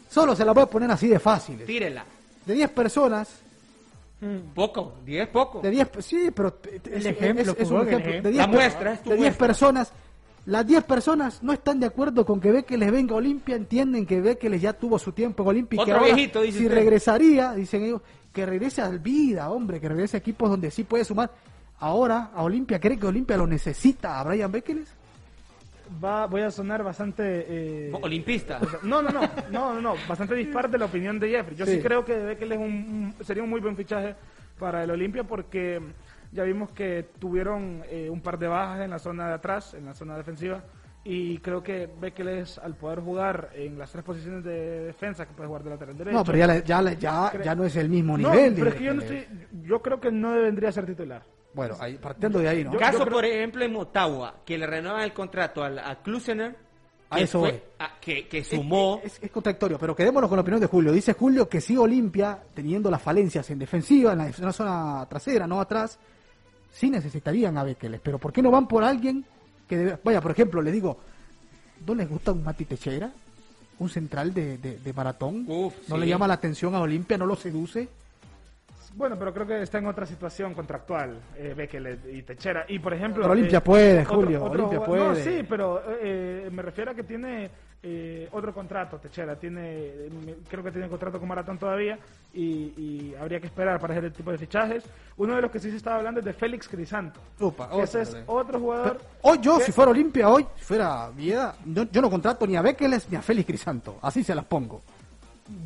Solo se la voy a poner así de fáciles. Tírela. De 10 personas, Poco, 10 poco. de 10, sí, pero es, ejemplo, es- es Fugón, un el ejemplo. ejemplo. De 10 La muestra, es tu de 10 muestra. personas, las 10 personas no están de acuerdo con que ve que les venga a Olimpia, entienden que ve que les ya tuvo su tiempo en Olimpia que Otro ahora, viejito, dice si usted. regresaría, dicen ellos, que regrese al vida, hombre, que regrese a equipos donde sí puede sumar. Ahora, a Olimpia, ¿cree que Olimpia lo necesita a Brian Bekeles? Va, voy a sonar bastante... eh, Olimpista. No, no, no, no, no, no, bastante dispar de la opinión de Jeffrey. Yo sí, Sí. creo que Bekel es un, un- sería un muy buen fichaje para el Olimpia porque ya vimos que tuvieron eh, un par de bajas en la zona de atrás, en la zona defensiva, y creo que Bekel es, al poder jugar en las tres posiciones de defensa, que puede jugar de lateral derecho. No, pero ya, le- ya, le- ya, ya no es el mismo No, nivel. pero es que yo no Bekeles. estoy, yo creo que no debería ser titular. Bueno, ahí, partiendo de ahí, ¿no? Yo- Caso, creo- por ejemplo, en Motagua, que le renuevan el contrato al, a Klusener A que eso fue- ah, que, que sumó. Es, es contradictorio, pero quedémonos con la opinión de Julio. Dice Julio que si Olimpia, teniendo las falencias en defensiva, en la, en la zona trasera, no atrás, sí necesitarían a Bekeles. Pero ¿por qué no van por alguien que debe- Vaya, por ejemplo, le digo, ¿no les gusta un Mati Techera? ¿Un central de, de- de maratón? ¿No sí. le llama la atención a Olimpia? ¿No lo seduce? Bueno, pero creo que está en otra situación contractual, eh, Bekele y Techera. Y por ejemplo. Pero Olimpia eh, puede, Julio, otro Olimpia No, sí, pero eh, me refiero a que tiene eh, otro contrato, Techera. Tiene, creo que tiene contrato con Maratón todavía y, y habría que esperar para hacer el tipo de fichajes. Uno de los que sí se estaba hablando es de Félix Crisanto. Ese es otro jugador. Hoy yo, que- si fuera Olimpia, hoy, si fuera Vieda, yo, yo no contrato ni a Bekeles ni a Félix Crisanto. Así se las pongo.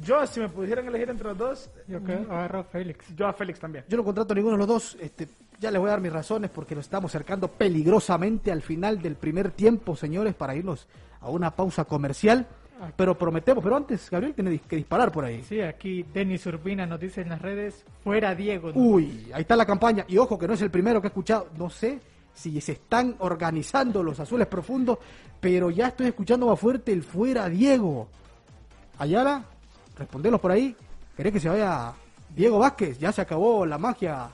Yo, si me pudieran elegir entre los dos, Yo que agarro a Félix. yo a Félix también. Yo no contrato a ninguno de los dos. Este, ya les voy a dar mis razones porque nos estamos acercando peligrosamente al final del primer tiempo, señores, para irnos a una pausa comercial. Pero prometemos, pero antes Gabriel tiene que disparar por ahí. Sí, aquí Denis Urbina nos dice en las redes, fuera Diego. ¿no? Uy, ahí está la campaña. Y ojo que no es el primero que he escuchado. No sé si se están organizando los azules profundos, pero ya estoy escuchando más fuerte el fuera Diego. Ayala, respondelos por ahí. ¿Querés que se vaya Diego Vázquez? Ya se acabó la magia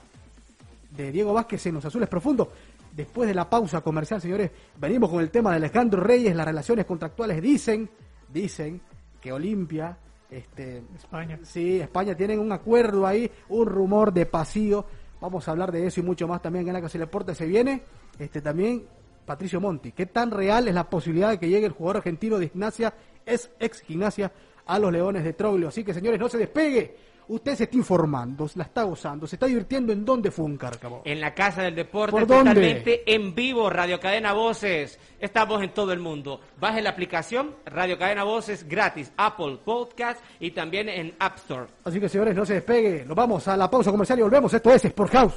de Diego Vázquez en los azules profundos. Después de la pausa comercial, señores, venimos con el tema de Alejandro Reyes. Las relaciones contractuales dicen, dicen que Olimpia, este, España. Sí, España tienen un acuerdo ahí, un rumor de pasillo. Vamos a hablar de eso y mucho más también en la Casa del Deporte. Se viene este también Patricio Monti. ¿Qué tan real es la posibilidad de que llegue el jugador argentino de Gimnasia, es ex Gimnasia, a los Leones de Troglio? Así que, señores, no se despegue. Usted se está informando, la está gozando, se está divirtiendo. ¿En dónde fue un cárcamo? En la Casa del Deporte, ¿Por dónde? totalmente en vivo, Radio Cadena Voces. Estamos en todo el mundo. Baje la aplicación Radio Cadena Voces gratis, Apple Podcast y también en App Store. Así que, señores, no se despegue. Nos vamos a la pausa comercial y volvemos. Esto es Sport House,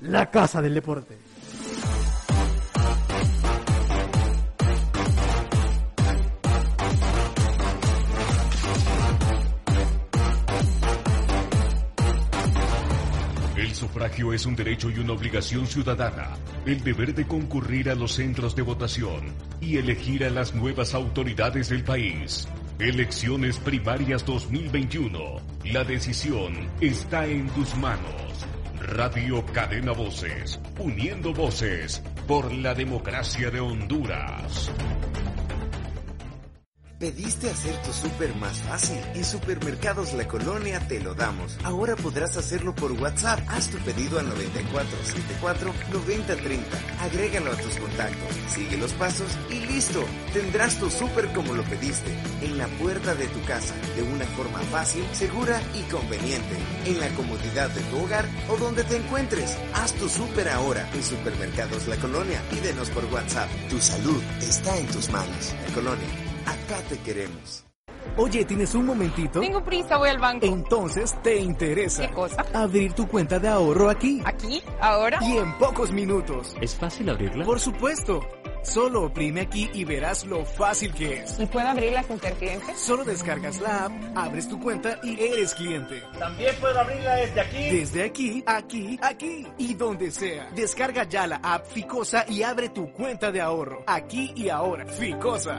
la Casa del Deporte. Sufragio es un derecho y una obligación ciudadana. El deber de concurrir a los centros de votación y elegir a las nuevas autoridades del país. Elecciones primarias 2021. La decisión está en tus manos. Radio Cadena Voces. Uniendo voces por la democracia de Honduras. ¿Pediste hacer tu súper más fácil? En Supermercados La Colonia te lo damos. Ahora podrás hacerlo por WhatsApp. Haz tu pedido al 9474-9030. Agrégalo a tus contactos. Sigue los pasos y listo. Tendrás tu súper como lo pediste. En la puerta de tu casa. De una forma fácil, segura y conveniente. En la comodidad de tu hogar o donde te encuentres. Haz tu súper ahora en Supermercados La Colonia. Pídenos por WhatsApp. Tu salud está en tus manos. La Colonia. Acá te queremos. Oye, ¿tienes un momentito? Tengo prisa, voy al banco. Entonces, ¿te interesa? ¿Qué cosa? Abrir tu cuenta de ahorro aquí. ¿Aquí? ¿Ahora? Y en pocos minutos. ¿Es fácil abrirla? Por supuesto. Solo oprime aquí y verás lo fácil que es. ¿Y puedo abrirla sin ser cliente? Solo descargas la app, abres tu cuenta y eres cliente. También puedo abrirla desde aquí. Desde aquí, aquí, aquí y donde sea. Descarga ya la app Ficosa y abre tu cuenta de ahorro. Aquí y ahora. Ficosa.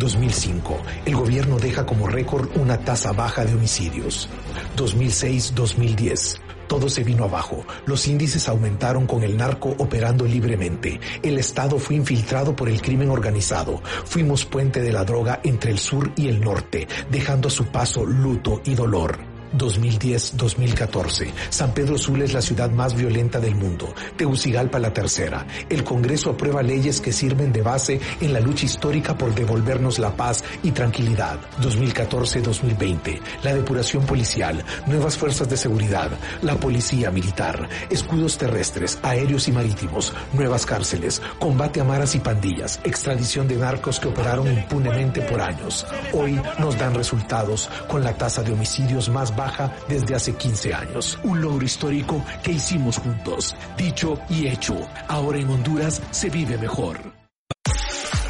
2005. El gobierno deja como récord una tasa baja de homicidios. 2006-2010. Todo se vino abajo. Los índices aumentaron con el narco operando libremente. El Estado fue infiltrado por el crimen organizado. Fuimos puente de la droga entre el sur y el norte, dejando a su paso luto y dolor. 2010-2014. San Pedro Sula es la ciudad más violenta del mundo. Tegucigalpa la tercera. El Congreso aprueba leyes que sirven de base en la lucha histórica por devolvernos la paz y tranquilidad. 2014-2020. La depuración policial, nuevas fuerzas de seguridad, la policía militar, escudos terrestres, aéreos y marítimos, nuevas cárceles, combate a maras y pandillas, extradición de narcos que operaron impunemente por años. Hoy nos dan resultados con la tasa de homicidios más baja desde hace 15 años. Un logro histórico que hicimos juntos. Dicho y hecho. Ahora en Honduras se vive mejor.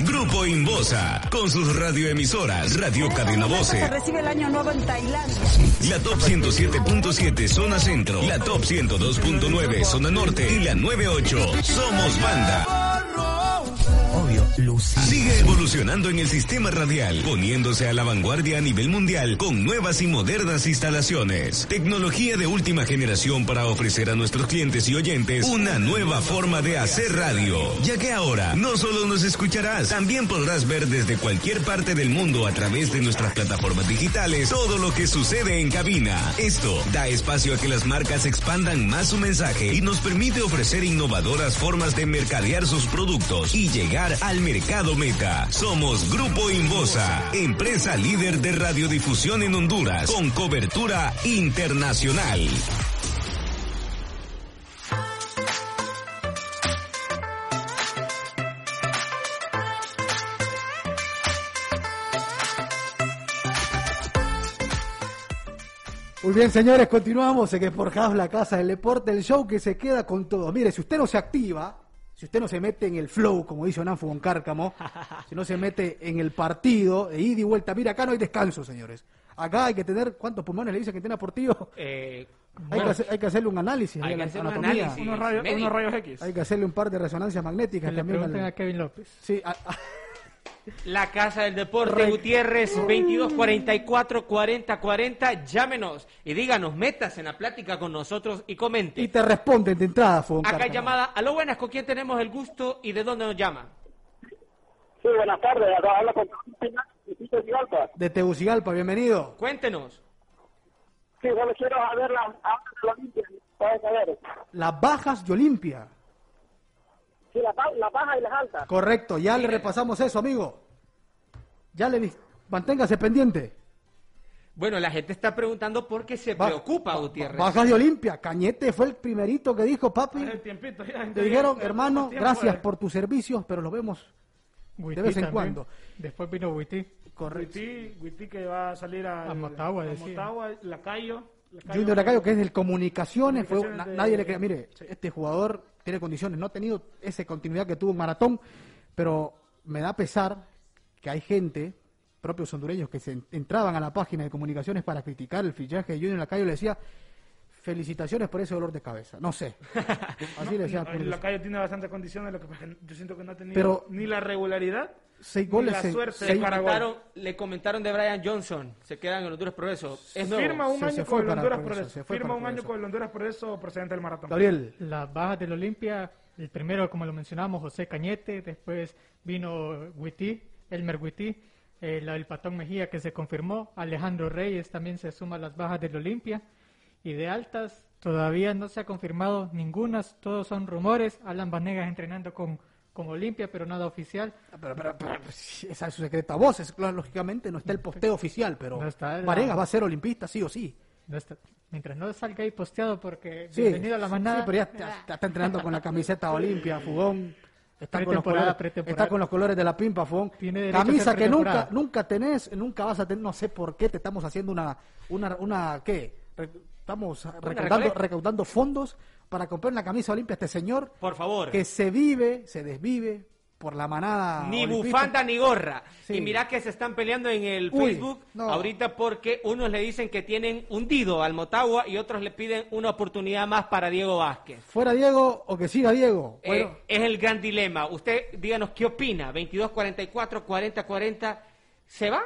Grupo Inbosa, con sus radioemisoras, Radio Cadena Voce, recibe el año nuevo en Tailandia. la Top 107.7 Zona Centro, la Top 102.9 Zona Norte y la 98 Somos Banda. Lucy. Sigue evolucionando en el sistema radial, poniéndose a la vanguardia a nivel mundial con nuevas y modernas instalaciones. Tecnología de última generación para ofrecer a nuestros clientes y oyentes una nueva forma de hacer radio. Ya que ahora no solo nos escucharás, también podrás ver desde cualquier parte del mundo a través de nuestras plataformas digitales todo lo que sucede en cabina. Esto da espacio a que las marcas expandan más su mensaje y nos permite ofrecer innovadoras formas de mercadear sus productos y llegar al mercado meta. Somos Grupo Invosa, empresa líder de radiodifusión en Honduras, con cobertura internacional. Muy bien, señores, continuamos en que la casa del deporte, el show que se queda con todo. Mire, si usted no se activa, si usted no se mete en el flow, como dice Onanfo con Cárcamo, *laughs* si no se mete en el partido, de ida y vuelta, mira, acá no hay descanso, señores. Acá hay que tener, ¿cuántos pulmones le dice que tiene Portillo? Eh, Hay, bueno, que hacer- hay que hacerle un análisis. Hay que hacer un anatomía. análisis Unos rayos- médico. unos rayos X. Hay que hacerle un par de resonancias magnéticas Que le también. pregunten al- a Kevin López. Sí, a- a- La Casa del Deporte, Re- Gutiérrez, 2244 4040. Llámenos y díganos, metas en la plática con nosotros y comente. y te responden de entrada, Fogón Acá hay llamada. Aló, buenas, ¿con quién tenemos el gusto y de dónde nos llama? Sí, buenas tardes. Acá habla con Luisito Villalba. De Tegucigalpa, bienvenido. Cuéntenos. Sí, solo quiero saber las aguas de Olimpia. Las bajas de Olimpia. Sí, las las bajas y las altas. Correcto, ya le repasamos eso, amigo. Ya le di- manténgase pendiente. Bueno, la gente está preguntando por qué se Ba- preocupa, Gutiérrez. Bajas de Olimpia. Cañete fue el primerito que dijo, papi. El tiempito, ya, Te dijeron, ya, hermano, tiempo, gracias eh. por tus servicios, pero los vemos Witty de vez en también. cuando. Después vino Witty. Correcto. Witty que va a salir a, A Motagua, a decía. Motagua, Lacayo. Lacayo- Junior Lacayo, que es del comunicaciones, fue, Comunicaciones na- de- nadie le cree. Mire, este jugador tiene condiciones, no ha tenido esa continuidad que tuvo en Maratón, pero me da pesar que hay gente, propios hondureños, que se en- entraban a la página de comunicaciones para criticar el fichaje de Junior Lacayo. Y le decía, felicitaciones por ese dolor de cabeza. No sé. *laughs* Así le decían. No, el Lacayo tiene bastantes condiciones, lo que pasa es que yo siento que no ha tenido Pero- ni la regularidad Seis ni goles la suerte seis- para gol. Comentaron- le comentaron de Brian Johnson. Se quedan en Honduras Progreso. Es nuevo. Firma un año con el Honduras Progreso, Firma un año con el Honduras Progreso procedente del maratón. Gabriel, Las bajas del Olimpia, el primero, como lo mencionamos, José Cañete, después vino Witty, Elmer Witty, eh, la del Patón Mejía que se confirmó, Alejandro Reyes también se suma a las bajas del Olimpia, y de altas todavía no se ha confirmado ninguna, todos son rumores, Alan Vanegas entrenando con, con Olimpia, pero nada oficial. pero, pero- pero, pues, esa es su secreta voz, es, lógicamente no está el posteo oficial, pero No está Varegas va a ser olimpista, sí o sí. No está- mientras no salga ahí posteado porque Sí, bienvenido a la manada. sí, pero ya está, entrenando con la camiseta *laughs* Olimpia, Fugón. Está con, los colores, está con los colores de la pimpa, a Camisa que nunca, nunca tenés, nunca vas a tener, no sé por qué te estamos haciendo una, una, una ¿qué? Estamos recaudando, fondos para comprar una camisa Olimpia a este señor Por favor. que se vive, se desvive por la manada. Ni olimpista. bufanda ni gorra. Sí. Y mira que se están peleando en el Uy, Facebook no. ahorita porque unos le dicen que tienen hundido al Motagua y otros le piden una oportunidad más para Diego Vázquez. Fuera Diego o que siga Diego. Eh, es el gran dilema. Usted díganos qué opina. 2244 4040 ¿Se va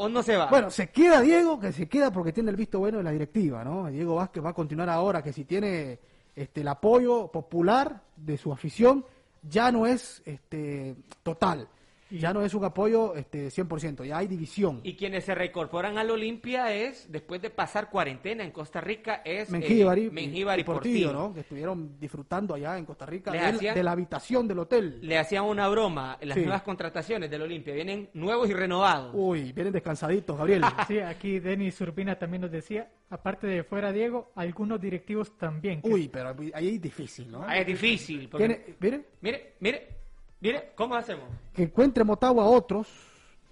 o no se va? Bueno, se queda Diego, que se queda porque tiene el visto bueno de la directiva, ¿no? Diego Vázquez va a continuar ahora, que si tiene este, el apoyo popular de su afición, ya no es este, total, ya no es un apoyo este, 100%, ya hay división. Y quienes se reincorporan al Olimpia es, después de pasar cuarentena en Costa Rica, es eh, Mengíbar y, Mengíbar y y Portillo, Portillo. ¿no? Que estuvieron disfrutando allá en Costa Rica hacían- de la habitación del hotel. Le hacían una broma en las Sí. nuevas contrataciones del Olimpia. Vienen nuevos y renovados. Uy, vienen descansaditos, Gabriel. *laughs* Sí, aquí Denis Urbina también nos decía, aparte de fuera Diego, algunos directivos también. que- Uy, pero ahí es difícil, ¿no? Ah, es difícil. porque- miren, Mire, mire, mire, ¿cómo hacemos? que encuentre Motagua a otros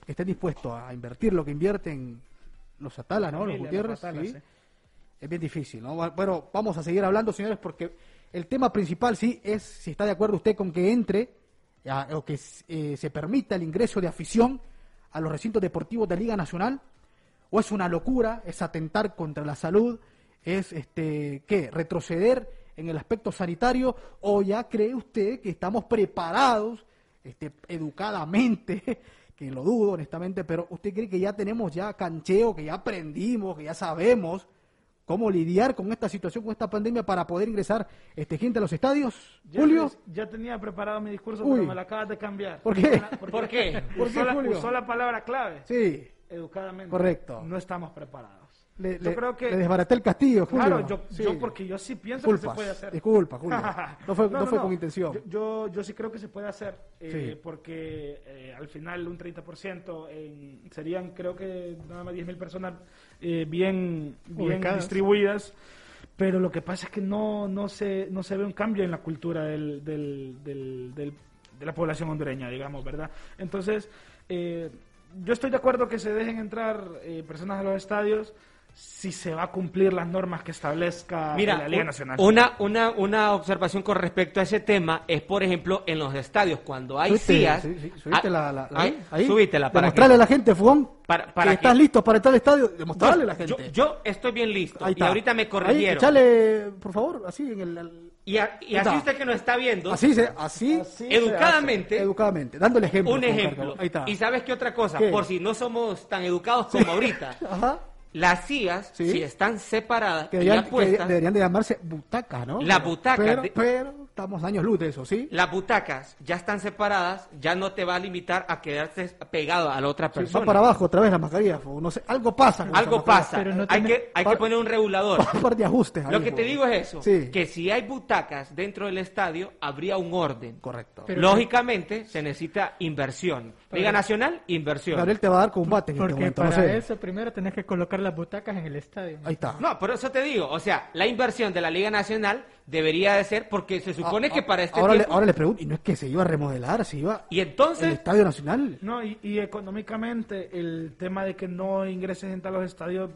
que estén dispuestos a invertir lo que invierten los Atala, ¿no? Los Gutiérrez, los sí. Es bien difícil, ¿no? Bueno, vamos a seguir hablando, señores, porque el tema principal sí es si está de acuerdo usted con que entre a- o que eh, se permita el ingreso de afición a los recintos deportivos de Liga Nacional o es una locura, es atentar contra la salud, es este qué, retroceder en el aspecto sanitario o ya cree usted que estamos preparados este, educadamente, *laughs* que lo dudo honestamente, pero ¿usted cree que ya tenemos ya cancheo, que ya aprendimos, que ya sabemos cómo lidiar con esta situación, con esta pandemia para poder ingresar este, gente a los estadios? Ya, Julio, Ya tenía preparado mi discurso, Uy. pero me lo acabas de cambiar. ¿Por qué? Porque ¿Por qué? ¿Por usó, qué, la, Julio? usó la palabra clave. sí, Educadamente. Correcto. No estamos preparados. Le, yo le- creo que... le desbaraté el castillo, Julio. Claro, yo, Sí. yo porque yo sí pienso que se puede hacer. disculpa, Julio. *laughs* No fue, no fue con intención. Yo, yo, yo sí creo que se puede hacer, eh, Sí. porque eh, al final un 30% en- serían creo que nada más 10.000 personas eh, bien, bien distribuidas, pero lo que pasa es que no, no, se, no se ve un cambio en la cultura del, del, del- del- de la población hondureña, digamos, ¿verdad? Entonces, eh, yo estoy de acuerdo que se dejen entrar personas a los estadios si se va a cumplir las normas que establezca Mira, la Liga Nacional. Una, una, una observación con respecto a ese tema es, por ejemplo, en los estadios, cuando hay sillas... sí, ah, la, la- la- ahí, ahí. Subítela para Demostrarle que- a la gente, Fugón, Para- para que estás que- listo para entrar al estadio. Demostrarle a la gente. yo estoy bien listo. Ahí Y ahorita me Ahí, corrigieron. échale, por favor, así en el... el- Y, a- y Ahí así está. usted que nos está viendo, Así, se, así, educadamente, educadamente, dándole ejemplo. un ejemplo. Ahí está. Y sabes qué otra cosa, ¿Qué? por si no somos tan educados como ahorita, *laughs* Ajá. Las sillas, Sí. si están separadas Que y deberían, que deberían de llamarse butacas, ¿no? Las Pero- butacas Pero, de- pero estamos años luz de eso, ¿sí? las butacas ya están separadas, ya no te va a limitar a quedarte pegado a la otra Sí, persona. va para abajo otra vez la mascarilla, no sé, algo pasa. Algo pasa, Pero no hay, que, hay que poner un regulador. Un *laughs* par de ajustes. ahí, Lo que te digo es eso, Sí. que si hay butacas dentro del estadio, habría un orden. Correcto. Pero- Lógicamente, se necesita inversión. Liga Nacional, inversión. Gabriel te va a dar combate en este Porque momento, para no sé. eso primero tenés que colocar las butacas en el estadio. Ahí está. No, por eso te digo, o sea, la inversión de la Liga Nacional debería de ser porque se supone Ah, que ah, para este ahora tiempo... Le, ahora le pregunto, y no es que se iba a remodelar, se iba Y el entonces, Estadio Nacional. No, y, y económicamente el tema de que no ingrese gente a los estadios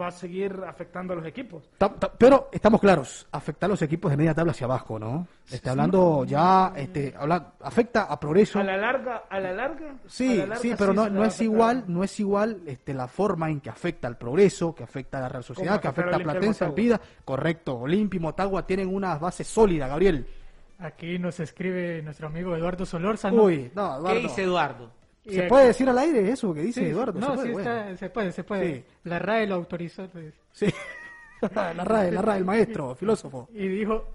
va a seguir afectando a los equipos. Ta- ta- Pero estamos claros, afecta a los equipos de media tabla hacia abajo, ¿no? Está hablando ya, este, habla, afecta a progreso. A la larga, a la larga. Sí, la larga sí, pero sí no, no es igual, no es igual este, la forma en que afecta al progreso, que afecta a la Real Sociedad, que afecta a Platense, al Motagua. Vida. Correcto, Olimpia y Motagua tienen una base sólida, Gabriel. Aquí nos escribe nuestro amigo Eduardo Solórzano. Uy, no, ¿qué dice Eduardo? ¿Se puede decir al aire eso que dice Sí, Eduardo? No, ¿Se puede? sí Bueno. está, se puede, se puede. Sí. La RAE lo autorizó. pues. Sí. *laughs* la RAE, la RAE, el maestro, filósofo. Y dijo,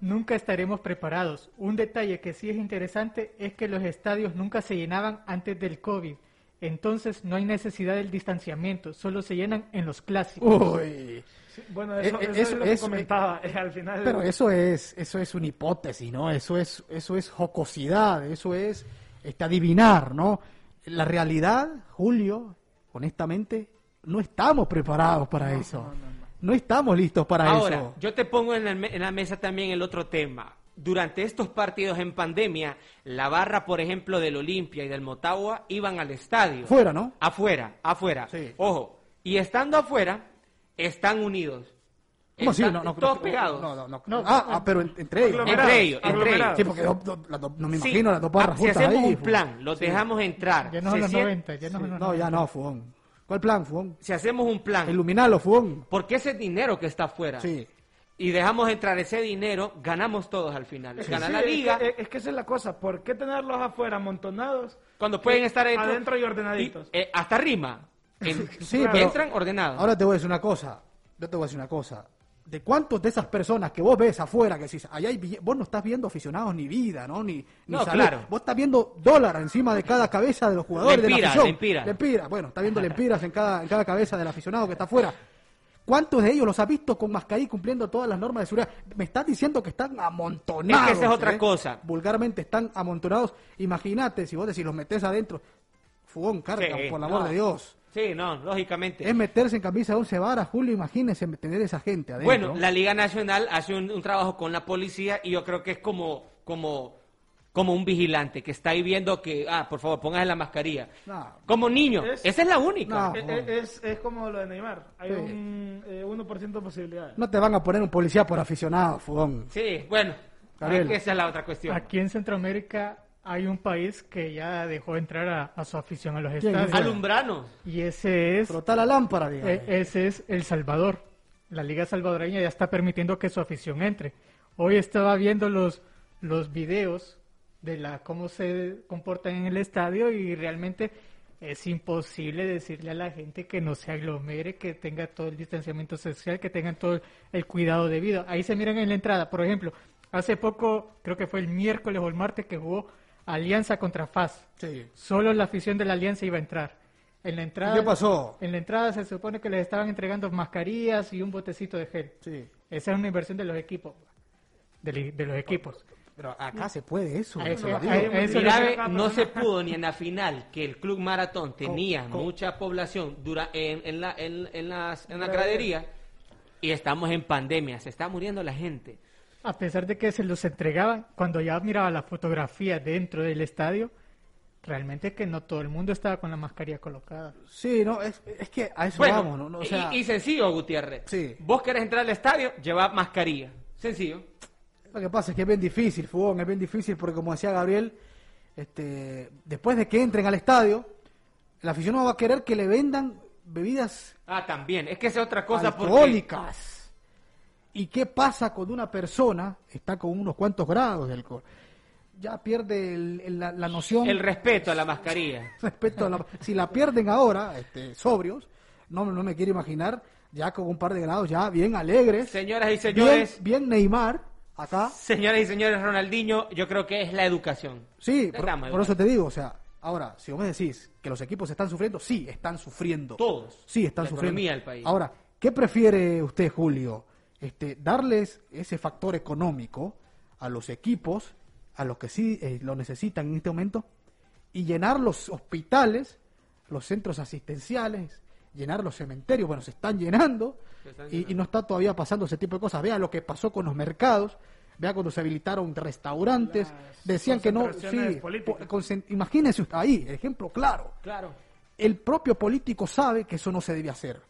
nunca estaremos preparados. Un detalle que sí es interesante es que los estadios nunca se llenaban antes del COVID. Entonces no hay necesidad del distanciamiento, solo se llenan en los clásicos. Uy. Sí, bueno, eso, Eh, eh, eso eso es lo que es- comentaba eh, al final. Pero eso es, eso es una hipótesis, ¿no? Eso es, eso es jocosidad, eso es este, adivinar, ¿no? La realidad, Julio, honestamente, no estamos preparados para eso. No, estamos listos para Ahora, eso. yo te pongo en la, en la mesa también el otro tema. Durante estos partidos en pandemia, la barra, por ejemplo, del Olimpia y del Motagua iban al estadio. Fuera, ¿no? Afuera, afuera. Sí. Ojo, y estando afuera, están unidos. ¿Cómo así? No, no, todos no, pegados. No, no, no. Ah, ah, pero en- entre ellos. Entre ellos, entre aglomerados. Sí, porque do- do- no me Sí. imagino las dos barras Ah, si hacemos ahí, un fu- plan, los dejamos entrar. Ya no son los sien- 90, ya no son los No, ya 90. no, Fugón. ¿Cuál plan, Fugón? Si hacemos un plan, Iluminalo, Fugón. porque ese dinero que está afuera, Sí. y dejamos entrar ese dinero, ganamos todos al final. Gana Sí, la es que- liga, Es, es que esa es la cosa. ¿Por qué tenerlos afuera amontonados? cuando pueden que estar adentro, adentro y ordenaditos? y, eh, hasta rima. En- *laughs* Sí, pero- entran ordenados. Ahora te voy a decir una cosa. Yo te voy a decir una cosa. ¿De cuántos de esas personas que vos ves afuera, que si allá hay vos no estás viendo aficionados ni vida, ¿no? Ni, ni No, salud. claro. Vos estás viendo dólar encima de cada cabeza de los jugadores de la afición. Lempiras. Bueno, está viendo *laughs* lempiras en cada, en cada cabeza del aficionado que está afuera. ¿Cuántos de ellos los has visto con mascarilla cumpliendo todas las normas de seguridad? Me estás diciendo que están amontonados. Es que esa es otra ¿eh? cosa. Vulgarmente están amontonados. Imagínate, si vos decís, los metés adentro. Fugón, carga, Sí, por el amor no. de Dios. Sí, no, lógicamente. Es meterse en camisa de once varas, Julio, imagínense tener esa gente adentro. Bueno, la Liga Nacional hace un, un trabajo con la policía y yo creo que es como, como, como un vigilante que está ahí viendo que, ah, por favor, póngase la mascarilla. No. Como niño, Es- esa es la única. No. Es, es- como lo de Neymar. Hay Sí. un eh, 1% de posibilidades. No te van a poner un policía por aficionado, Fugón. Sí, bueno, es que esa es la otra cuestión. Aquí en Centroamérica hay un país que ya dejó entrar a, a su afición a los ¿Quién es? estadios. Alumbranos. Y ese es, Frotá la lámpara, dígame. e- ese es El Salvador. La Liga Salvadoreña ya está permitiendo que su afición entre. Hoy estaba viendo los, los videos de la cómo se comportan en el estadio y realmente es imposible decirle a la gente que no se aglomere, que tenga todo el distanciamiento social, que tengan todo el cuidado debido. Ahí se miran en la entrada, por ejemplo, hace poco, creo que fue el miércoles o el martes que jugó Alianza contra FAS. Solo la afición de la Alianza iba a entrar. En la entrada, qué pasó? En la entrada se supone que les estaban entregando mascarillas y un botecito de gel. Sí. Esa es una inversión de los equipos. De, de los equipos. Pero acá se puede eso. Eso- te lo a- digo. a eso Mira, le- ve, no se pudo ni en la final que el Club Maratón tenía con- mucha población dura, en, en la, en, en las- en la gradería y estamos en pandemia, se está muriendo la gente. A pesar de que se los entregaban, cuando ya miraba la fotografía dentro del estadio, realmente que no todo el mundo estaba con la mascarilla colocada. Sí, no, es, es que a eso Bueno, vamos, ¿no? No, o sea, y, y sencillo, Gutiérrez. Sí. Vos querés entrar al estadio, lleva mascarilla. Sencillo. Lo que pasa es que es bien difícil, Fugón, es bien difícil porque como decía Gabriel, este, después de que entren al estadio, el aficionado va a querer que le vendan bebidas Ah, también. Es que esa es otra cosa porque... ¿Y qué pasa cuando una persona está con unos cuantos grados de alcohol? Ya pierde el- el- la, la noción, El respeto a la mascarilla. *laughs* a la... Si la pierden ahora, este, sobrios, no, no me quiero imaginar, ya con un par de grados, ya bien alegres. Señoras y señores, bien Neymar, acá. señoras y señores, Ronaldinho, yo creo que es la educación. Sí, por eso te digo, o sea, ahora, si vos me decís que los equipos están sufriendo, sí, están sufriendo. Todos. Sí, están La sufriendo. economía del país. Ahora, ¿qué prefiere usted, Julio? Este, darles ese factor económico a los equipos, a los que sí eh, lo necesitan en este momento, y llenar los hospitales, los centros asistenciales, llenar los cementerios, bueno, se están llenando, Se están y, y no está todavía pasando ese tipo de cosas. Vea lo que pasó con los mercados, vea cuando se habilitaron restaurantes, Las decían que no, sí, imagínense ahí, ejemplo claro. Claro. El propio político sabe que eso no se debe hacer,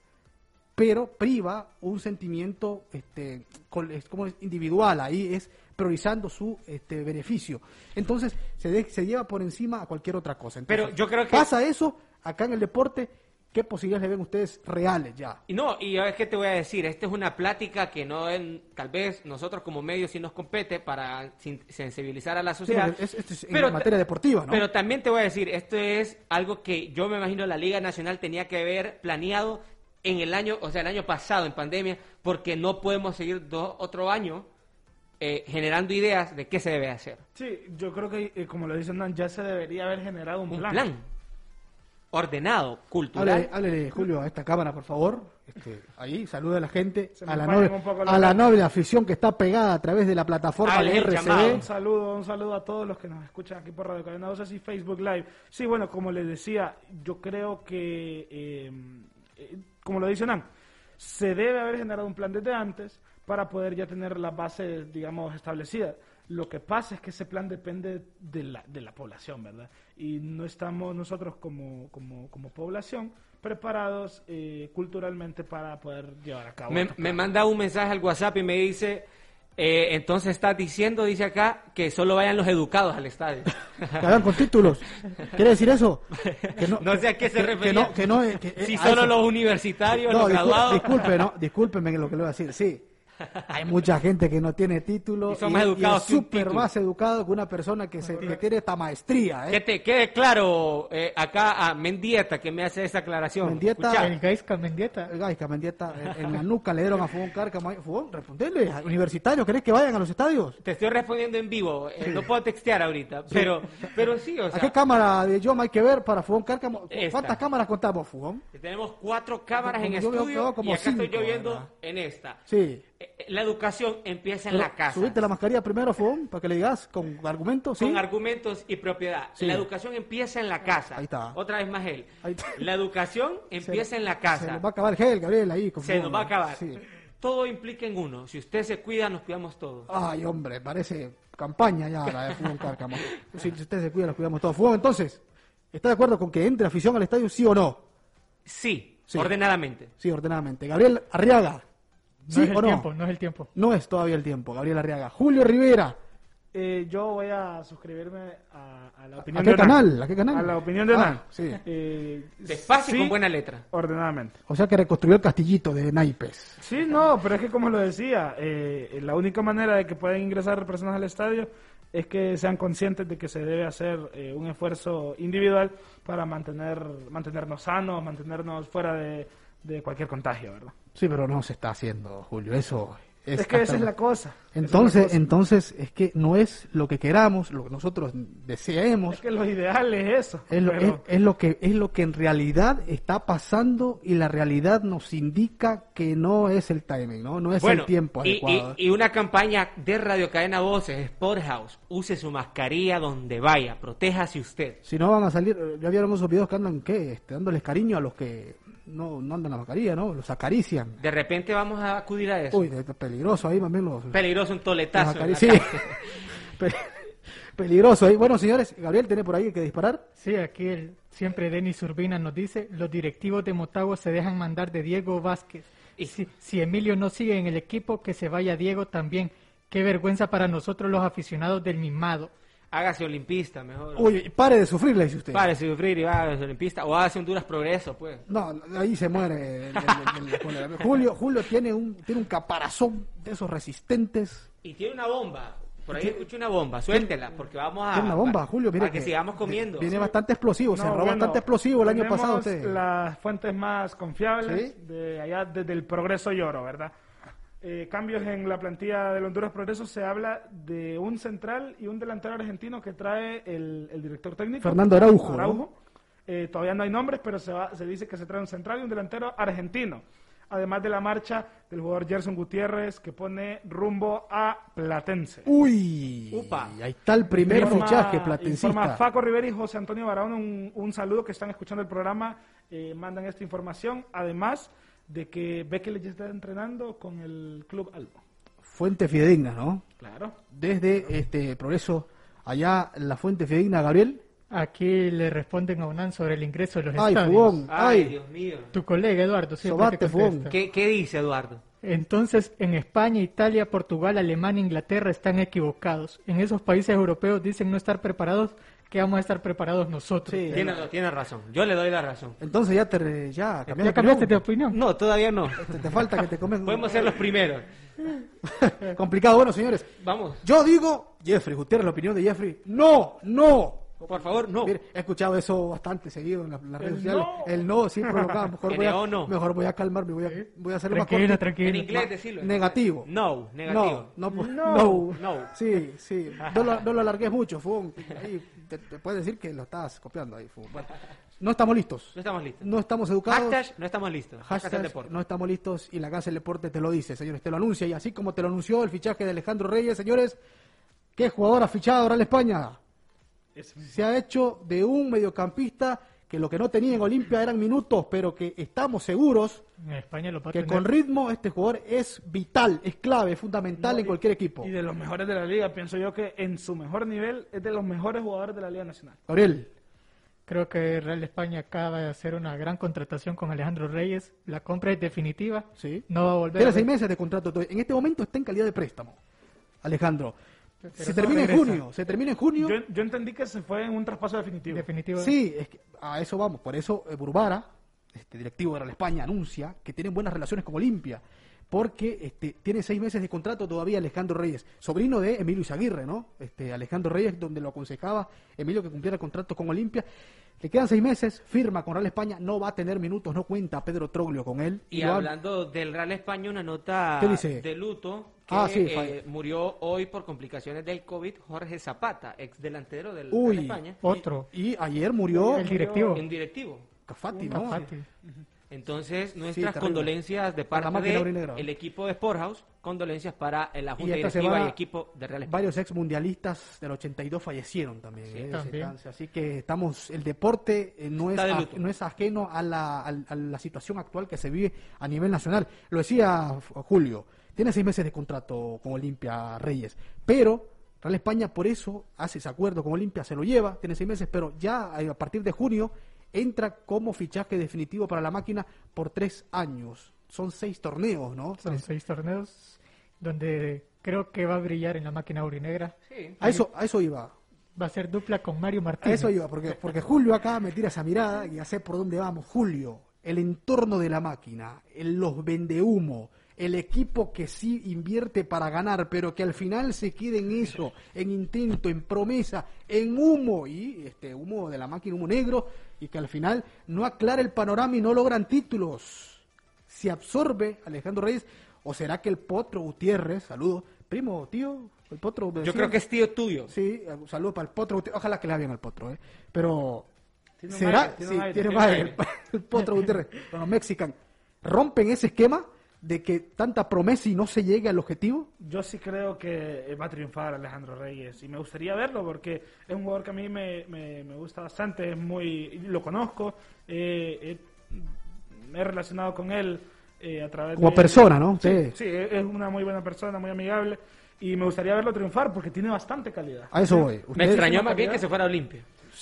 pero priva un sentimiento este, como individual, ahí es priorizando su este, beneficio. Entonces se, de- se lleva por encima a cualquier otra cosa. Entonces, Pero yo creo que- pasa eso acá en el deporte, ¿qué posibilidades le ven ustedes reales ya? Y no, y es que te voy a decir, esta es una plática que no en, tal vez nosotros como medios sí nos compete para sensibilizar a la sociedad. porque es- esto es en materia deportiva, ¿no? Pero también te voy a decir, esto es algo que yo me imagino la Liga Nacional tenía que haber planeado en el año, o sea, el año pasado en pandemia, porque no podemos seguir dos, otro año eh, generando ideas de qué se debe hacer. Sí, yo creo que, eh, como lo dicen, Dan, ya se debería haber generado un, Un plan. plan ordenado, cultural. Háblele, Julio, a esta cámara, por favor. Este, ahí, saluda a la gente, a la, noble, a la noble afición que está pegada a través de la plataforma de RCB. Un saludo, un saludo a todos los que nos escuchan aquí por Radio Cadena Voces y Facebook Live. Sí, bueno, como les decía, yo creo que, eh, eh, como lo dice Nan, se debe haber generado un plan desde antes para poder ya tener las bases, digamos, establecidas. Lo que pasa es que ese plan depende de la, de la población, ¿verdad? Y no estamos nosotros como, como, como población preparados eh, culturalmente para poder llevar a cabo. Me, me manda un mensaje al WhatsApp y me dice, eh, entonces estás diciendo, dice acá, que solo vayan los educados al estadio. Que hagan con títulos. ¿Quiere decir eso? Que No *laughs* sé a qué se refería. Que no, que no, eh, eh, si solo eso. los universitarios, No, los graduados. disculpe, no, discúlpeme lo que le voy a decir. Sí, hay mucha gente que no tiene título Y son más y educados es súper más educado que una persona que, se, que tiene esta maestría. ¿eh? Que te quede claro eh, acá a Mendieta que me hace esa aclaración. Mendieta- Escuchá, El Gaisca Mendieta. Gaica, Mendieta, en, en la nuca le dieron a Fugón Cárcamo. Fugón, respondele, universitarios, ¿querés que vayan a los estadios? te estoy respondiendo en vivo. eh, No puedo textear ahorita, pero, pero sí, o ¿A sea, qué cámara de John hay que ver para Fugón Cárcamo? Esta. ¿Cuántas cámaras contamos, Fugón? tenemos cuatro cámaras en Yo estudio como y acá estoy yo viendo ¿verdad? en esta. Sí. La educación empieza en Pero, la casa. ¿Subiste la mascarilla primero, Fugón? Para que le digas con argumentos, ¿sí? Con argumentos y propiedad. Sí. La educación empieza en la casa. Ahí está. Otra vez más él. La educación empieza en la Se casa. nos va a acabar el gel, Gabriel, ahí. con Se nos va a acabar. Sí. Todo implica en uno. Si usted se cuida, nos cuidamos todos. Ay, hombre, parece campaña ya la de Fugón Cárcamo. Si si usted se cuida, los cuidamos todos. Fugón, entonces, ¿está de acuerdo con que entre afición al estadio, sí o no? Sí, Sí. ordenadamente. Sí, ordenadamente. Gabriel Arriaga, No ¿sí es el o no? tiempo, no es el tiempo. No es todavía el tiempo, Gabriel Arriaga. Julio Rivera, Eh, yo voy a suscribirme a, a la opinión qué de Hernán. canal? ¿A qué canal? A la opinión de Ah, Hernán. sí. Eh, Despacio y sí, con buena letra. Ordenadamente. O sea que reconstruyó el castillito de naipes. Sí, no, pero es que como lo decía, eh, la única manera de que puedan ingresar personas al estadio es que sean conscientes de que se debe hacer eh, un esfuerzo individual para mantener mantenernos sanos, mantenernos fuera de, de cualquier contagio, ¿verdad? Sí, pero no se está haciendo, Julio. Eso es, Es, que esa es la cosa. Esa es la Entonces, cosa. entonces es que no es lo que queramos, lo que nosotros deseemos. es que lo ideal es eso. Es lo, pero- es- es lo que es lo que en realidad está pasando y la realidad nos indica que no es el timing, no, no es Bueno, el tiempo y, adecuado. y- y una campaña de Radio Cadena Voces, Sport House, use su mascarilla donde vaya, protéjase usted. Si no van a salir, ya vieron esos videos que andan, ¿qué? Este, dándoles cariño a los que no, no andan la mascarilla, ¿no? Los acarician. De repente vamos a acudir a eso. Uy, de- de peligroso ahí, más bien los... Peligroso un toletazo. sí. *laughs* Pe- peligroso ahí. Bueno, señores, Gabriel, ¿tiene por ahí que disparar? Sí, aquí el, siempre Denis Urbina nos dice, los directivos de Motagua se dejan mandar de Diego Vázquez. Y si, si Emilio no sigue en el equipo, que se vaya Diego también. Qué vergüenza para nosotros los aficionados del mimado. Hágase olimpista mejor. Uy, pare de sufrir, le dice usted. Pare de sufrir y hágase olimpista. O hágase Honduras Progreso, pues. No, ahí se muere. el- el- el- el- Julio, Julio tiene un, tiene un caparazón de esos resistentes. Y tiene una bomba. Por ahí escuché una bomba. Suéltela, porque vamos a... Tiene una bomba, Julio, mire Para que, sigamos comiendo. Viene bastante explosivo, No, cerró bueno, bastante explosivo el año pasado usted. las fuentes más confiables ¿Sí? de allá desde el Progreso Lloro, ¿verdad? Eh, cambios en la plantilla del Honduras Progreso se habla de un central y un delantero argentino que trae el, el director técnico Fernando Araujo, ¿no? Eh, todavía no hay nombres, pero se, va- se dice que se trae un central y un delantero argentino. Además de la marcha del jugador Gerson Gutiérrez que pone rumbo a Platense. Uy, Upa. ahí está el primer Informa- fichaje Informa platencista. Faco Rivera y José Antonio Barahona, un, un saludo que están escuchando el programa, eh, mandan esta información, además de que Bekele ya está entrenando con el Club Albo. Fuente fidedigna, ¿no? Claro. Desde este Progreso, allá la fuente fidedigna, Gabriel. Aquí le responden a Unan sobre el ingreso de los Ay, estadios. Fugón, Ay, ay. Dios mío. Tu colega Eduardo siempre Sobate, te Fugón. contesta. ¿Qué, qué dice Eduardo? Entonces, en España, Italia, Portugal, Alemania, Inglaterra están equivocados. En esos países europeos dicen no estar preparados, que vamos a estar preparados nosotros. Sí, Tiene, tiene razón. Yo le doy la razón. Entonces ya te ya cambiaste ¿Ya cambiaste de opinión. opinión? No, todavía no. Te, te falta que te comen. *laughs* Podemos ser los primeros. *laughs* Complicado. Bueno, señores, Vamos. yo digo, Jeffrey Gutiérrez, la opinión de Jeffrey. No, no. Por favor, no. Mire, he escuchado eso bastante seguido en, la- las redes El sociales. no. El no, sí, prolongado. Mejor voy, a, NO no. mejor voy a calmarme, voy a, voy a hacerlo más corto. tranquilo. En inglés decirlo. Negativo. No, negativo. No, no, pues, No. no. No. Sí, sí. No lo, no lo alargues mucho, Fugón. Ahí te, te puedes decir que lo estás copiando ahí, Fugón. Bueno, no estamos listos. No estamos listos. No estamos educados. Hashtag, no estamos listos. Hashtag Hashtag, deporte. no estamos listos y la Casa del Deporte te lo dice, señores, te lo anuncia. Y así como te lo anunció el fichaje de Alejandro Reyes, señores, ¿qué jugador ha fichado ahora en España? Se ha hecho de un mediocampista que lo que no tenía en Olimpia eran minutos, pero que estamos seguros En España lo va a que tener. con ritmo este jugador es vital, es clave, es fundamental en cualquier equipo. Y de los mejores de la liga, pienso yo que en su mejor nivel es de los mejores jugadores de la Liga Nacional. Gabriel, Creo que Real España acaba de hacer una gran contratación con Alejandro Reyes. La compra es definitiva. sí. No va a volver Tiene a seis meses de contrato. En este momento está en calidad de préstamo. Alejandro. Pero se no termina en junio. Se termina en junio. Yo, yo entendí que se fue en un traspaso definitivo. definitivo. Sí, es que a eso vamos. Por eso eh, Burbara, este directivo de Real España, anuncia que tienen buenas relaciones con Olimpia. Porque este, tiene seis meses de contrato todavía Alejandro Reyes, sobrino de Emilio Izaguirre, ¿no? Este, Alejandro Reyes, donde lo aconsejaba Emilio que cumpliera el contrato con Olimpia. Le quedan seis meses, firma con Real España, no va a tener minutos, no cuenta Pedro Troglio con él. Y hablando del Real España, una nota ¿Qué dice? de luto que Ah, sí, eh, murió hoy por complicaciones del COVID Jorge Zapata, ex delantero del Uy, Real España. Otro. Y ayer murió El directivo. Un directivo. Cafati, ¿no? Cafati. Entonces, nuestras condolencias de parte del equipo de Sporthouse, condolencias para eh, la Junta esta Directiva y equipo de Real España. Varios ex mundialitas del 82 fallecieron también. Sí, eh, de ese también. Así que estamos, el deporte eh, no, es, de no es ajeno a la, a- a la situación actual que se vive a nivel nacional. Lo decía Julio, tiene seis meses de contrato con Olimpia Reyes, pero Real España por eso hace ese acuerdo con Olimpia, se lo lleva, tiene seis meses, pero ya eh, a partir de junio entra como fichaje definitivo para la máquina por tres años. Son seis torneos, ¿no? Son seis torneos donde creo que va a brillar en la máquina aurinegra. A eso, a eso iba. Va a ser dupla con Mario A Martínez. eso iba, porque, porque Julio acá me tira esa mirada y ya sé por dónde vamos. Julio, el entorno de la máquina, el, los vendehumo, el equipo que sí invierte para ganar, pero que al final se queda en eso, en intento, en promesa, en humo, y este humo de la máquina, humo negro, y que al final no aclara el panorama y no logran títulos. Se absorbe Alejandro Reyes, o será que el Potro Gutiérrez, saludo, primo, tío, el Potro. Yo creo que es tío tuyo. Sí, un saludo para el Potro. Gutiérrez. Ojalá que le bien al Potro, ¿eh? Pero. ¿Será? tiene sí, tiene. El, *laughs* el Potro Gutiérrez. Con los mexicanos. ¿Rompen ese esquema de que tanta promesa y no se llegue al objetivo? Yo sí creo que va a triunfar Alejandro Reyes y me gustaría verlo porque es un jugador que a mí me, me- me gusta bastante, es muy lo conozco, eh, eh, me he relacionado con él eh, a través Como de- persona, ¿no? Sí, Sí. sí, es es una muy buena persona, muy amigable y me gustaría verlo triunfar porque tiene bastante calidad. A eso voy. Me extrañó más bien que se fuera a Olimpia.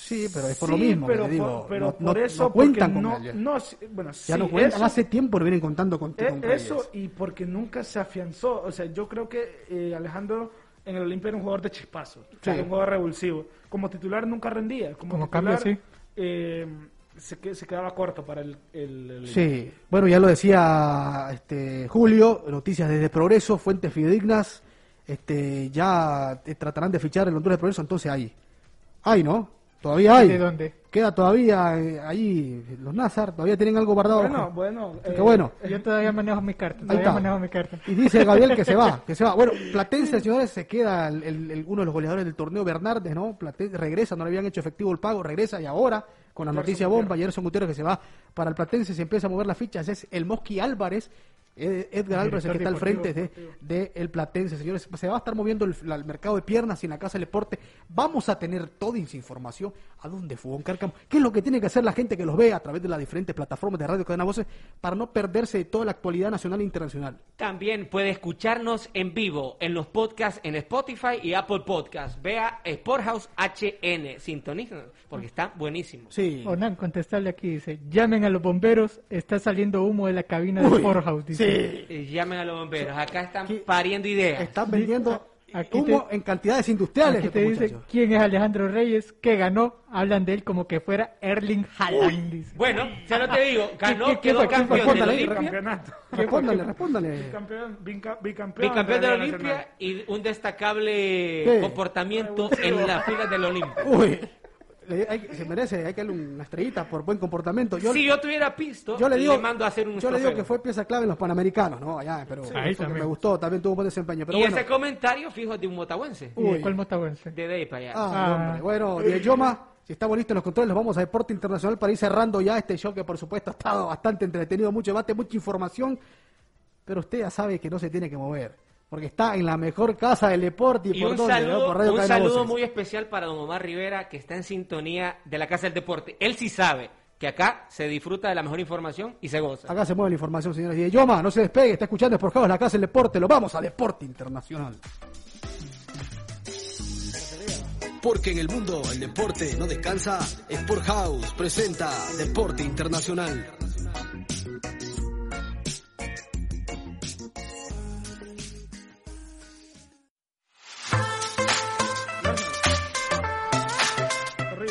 Sí, pero es por Sí, lo mismo. que pero digo. por- pero no, por no- eso, no cuentan porque con sí, bueno, Ya sí, no cuentan. eso- Hace tiempo que vienen contando con, Eh, con. Eso y porque nunca se afianzó. O sea, yo creo que eh, Alejandro en el Olimpia era un jugador de chispazo, o sea, Sí. un jugador revulsivo. Como titular nunca rendía. Como, Como titular, cambio, sí. eh, se, que- se quedaba corto para el, el- el- Sí, bueno, ya lo decía este Julio, noticias desde Progreso, fuentes fidedignas, este ya eh, tratarán de fichar el Honduras de Progreso, entonces ahí. Hay, ¿no? Todavía hay. ¿De dónde? Queda todavía eh, ahí los Nazar, todavía tienen algo guardado. Bueno, bueno. Eh, bueno. Yo todavía manejo mi carta. Ahí Todavía está. manejo mi carta. Y dice Gabriel que se va, *laughs* que se va. Bueno, Platense, señores, se queda el- el- el- uno de los goleadores del torneo, Bernardes, ¿no? Platense regresa, no le habían hecho efectivo el pago, regresa y ahora, con la Gerson noticia bomba, Gerson Gutiérrez que se va para el Platense, se empieza a mover las fichas, es el Mosqui Álvarez, Edgar El Álvarez, el que está al frente de, de el Platense, señores. Se va a estar moviendo el, mercado de piernas y en la Casa del Deporte. Vamos a tener toda esa información. ¿A dónde fue Von Cárcamo? ¿Qué es lo que tiene que hacer la gente que los ve a través de las diferentes plataformas de Radio Cadena Voces para no perderse de toda la actualidad nacional e internacional? También puede escucharnos en vivo en los podcasts en Spotify y Apple Podcasts. Vea Sporthouse HN. Sintonízanos porque está buenísimo. Sí. Onan, contestarle aquí, dice, llamen a los bomberos, está saliendo humo de la cabina de Sporthouse, dice. sí. Eh, llamen a los bomberos. Acá están pariendo ideas. Están vendiendo Aquí humo te- en cantidades industriales. Aquí te estos dice quién es Alejandro Reyes, que ganó, hablan de él como que fuera Erling Haaland, dice. Bueno, ya no te digo, ganó, ¿Qué- qué quedó? ¿Qué campeón del Respóndale, Olimpia. Campeonato. Respóndale, respóndale. Bicampeón, bica- bicampeón, Bicampeón de la Olimpia y un destacable ¿Qué? comportamiento en las filas del Olimpia. Uy, le- hay que- se merece, hay que darle una estrellita por buen comportamiento. Yo, si yo tuviera pisto, yo le digo, mando a hacer un yo le digo que fue pieza clave en los Panamericanos, ¿no? Allá, pero también. me gustó, también tuvo un buen desempeño. Pero y bueno, ese comentario, fijo, es de un motahuense. ¿Y de cuál motahuense? De ahí para allá. Ah, Ah. hombre. Bueno, Dieyoma, si estamos listos en los controles, nos vamos a Deporte Internacional para ir cerrando ya este show que por supuesto ha estado bastante entretenido, mucho debate, mucha información, pero usted ya sabe que no se tiene que mover, porque está en la mejor casa del deporte y, Y por un dónde, ¿no? saludo, por Radio un Cadena saludo Voces. muy especial para don Omar Rivera, que está en sintonía de la Casa del Deporte. Él sí sabe que acá se disfruta de la mejor información y se goza. Acá se mueve la información, señores. Y Yoma, no se despegue, está escuchando por la casa del deporte. Lo vamos a Deporte Internacional. Porque en el mundo el deporte no descansa. Sport House presenta Deporte Internacional.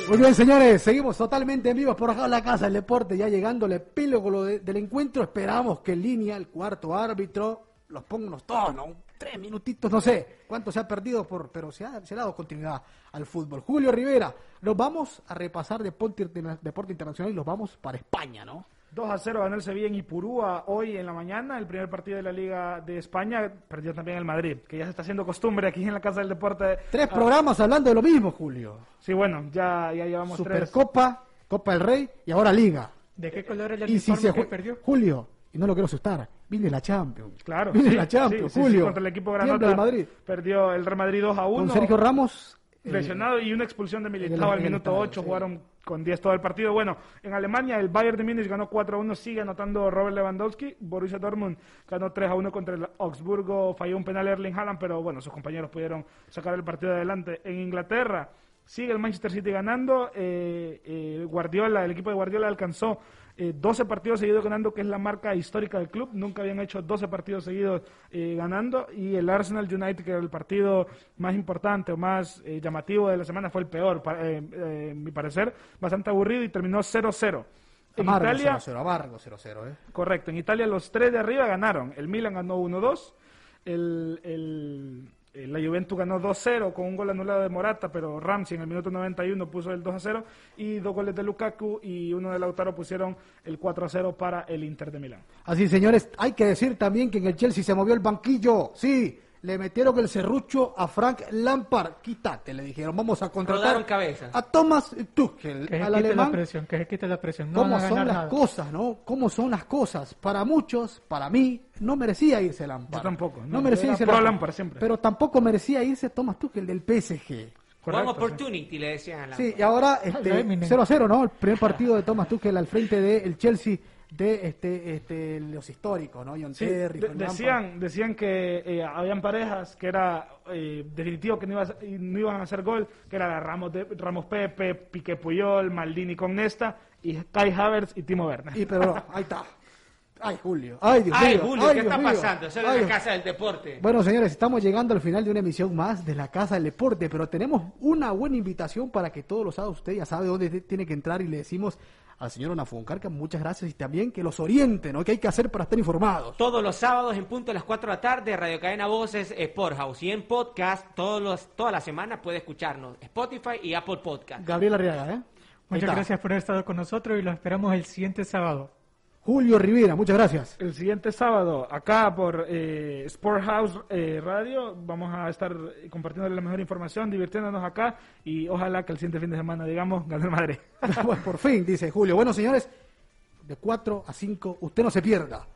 Muy bien, señores, seguimos totalmente en vivo por acá en la casa del deporte, ya llegando al epílogo de- del encuentro. Esperamos que en línea el cuarto árbitro los ponga todos, ¿no? Tres minutitos, no sé cuánto se ha perdido, por, pero se ha, se dado continuidad al fútbol. Julio Rivera, nos vamos a repasar deporte, deporte internacional y los vamos para España, ¿no? 2 a 0 ganó el Sevilla en Ipurúa hoy en la mañana, el primer partido de la Liga de España. Perdió también el Madrid, que ya se está haciendo costumbre aquí en la Casa del Deporte. Tres Ah, programas hablando de lo mismo, Julio. Sí, bueno, ya, ya llevamos tres. Supercopa, Copa del Rey y ahora Liga. ¿De qué color es el Y si se que perdió? Julio, y no lo quiero asustar, viene la Champions. Claro, Viene sí, la Champions, sí, sí, sí, Julio. contra el equipo Granota el Madrid. perdió el Real Madrid 2 a 1. Con Sergio Ramos. Lesionado y una expulsión de Militao al minuto estadio, 8, sí. jugaron con 10 todo el partido. Bueno, en Alemania el Bayern de Múnich ganó 4 a 1, sigue anotando Robert Lewandowski. Borussia Dortmund ganó 3 a 1 contra el Augsburgo, falló un penal Erling Haaland, pero bueno, sus compañeros pudieron sacar el partido adelante. En Inglaterra, Sigue el Manchester City ganando. eh, eh, Guardiola, el equipo de Guardiola alcanzó eh, 12 partidos seguidos ganando, que es la marca histórica del club. Nunca habían hecho 12 partidos seguidos eh, ganando. Y el Arsenal United, que era el partido más importante o más eh, llamativo de la semana, fue el peor, eh, en mi parecer. Bastante aburrido y terminó 0-0. En Amargo Italia, 0-0, amargo 0-0, ¿eh? Correcto, en Italia los tres de arriba ganaron. El Milan ganó 1-2, el, el- el- la Juventus ganó 2-0 con un gol anulado de Morata, pero Ramsey en el minuto 91 puso el 2-0 y dos goles de Lukaku y uno de Lautaro pusieron el 4-0 para el Inter de Milán. Así, señores, hay que decir también que en el Chelsea se movió el banquillo. Sí, le metieron el serrucho a Frank Lampard. Quítate, le dijeron, vamos a contratar Rodaron cabezas. a Thomas Tuchel, Que se al quite la alemán. presión, que se quite la presión. No ¿Cómo son ganar las nada. cosas, no? ¿Cómo son las cosas? Para muchos, para mí, no merecía irse Lampard. Yo tampoco, No, no, merecía irse Lampard. Lampard siempre. Pero tampoco merecía irse Thomas Tuchel del PSG. One opportunity, le decían a la Sí, y ahora este, 0 a 0, ¿no? El primer partido de Thomas Tuchel al frente del Chelsea de este, este, los históricos, ¿no? John Sí, Terry, de- Frank Lampard. decían, decían que eh, habían parejas que era eh, definitivo que no, iba no iban a hacer gol, que era la Ramos, de, Ramos Pepe, Piqué Puyol, Maldini con Nesta y Kai Havertz y Timo Werner. Y pero no, *laughs* ahí está. Ay, Julio. Ay, Dios Ay, mío. Julio, Ay, ¿qué Dios está mío. pasando? Eso es la casa del deporte. Bueno, señores, estamos llegando al final de una emisión más de la Casa del Deporte, pero tenemos una buena invitación para que todos los sábados usted ya sabe dónde tiene que entrar y le decimos al señor Onafuncarca muchas gracias y también que los oriente, ¿no? ¿Qué hay que hacer para estar informados? Todos los sábados en punto a las 4 de la tarde, Radio Cadena Voces, Sport House. Y en podcast, todos los, toda la semana puede escucharnos. Spotify y Apple Podcast. Gabriel Arriaga, ¿eh? Muchas gracias por haber estado con nosotros y lo esperamos el siguiente sábado. Julio Rivera, muchas gracias. El siguiente sábado, acá por eh, Sport House eh, Radio, vamos a estar eh, compartiendo la mejor información, divirtiéndonos acá y ojalá que el siguiente fin de semana, digamos, gane el Madrid. *laughs* Pues por fin, dice Julio. Bueno, señores, de 4 a 5, usted no se pierda.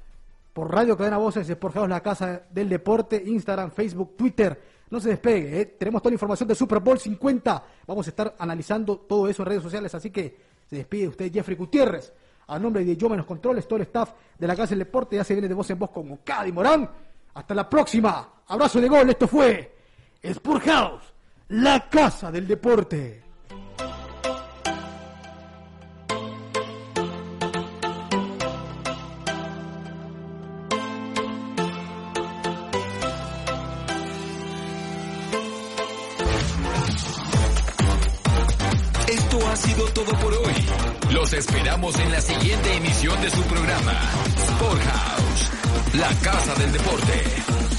Por Radio Cadena Voces, Sport House, la casa del deporte, Instagram, Facebook, Twitter. No se despegue, ¿eh? tenemos toda la información de Super Bowl 50. Vamos a estar analizando todo eso en redes sociales, así que se despide usted, Jeffrey Gutiérrez. A nombre de Yo Menos Controles, todo el staff de la Casa del Deporte, ya se viene de voz en voz con Ocada Morán. Hasta la próxima. Abrazo de gol, esto fue Sport House, la Casa del Deporte. Esperamos en la siguiente emisión de su programa, Sport House, la casa del deporte.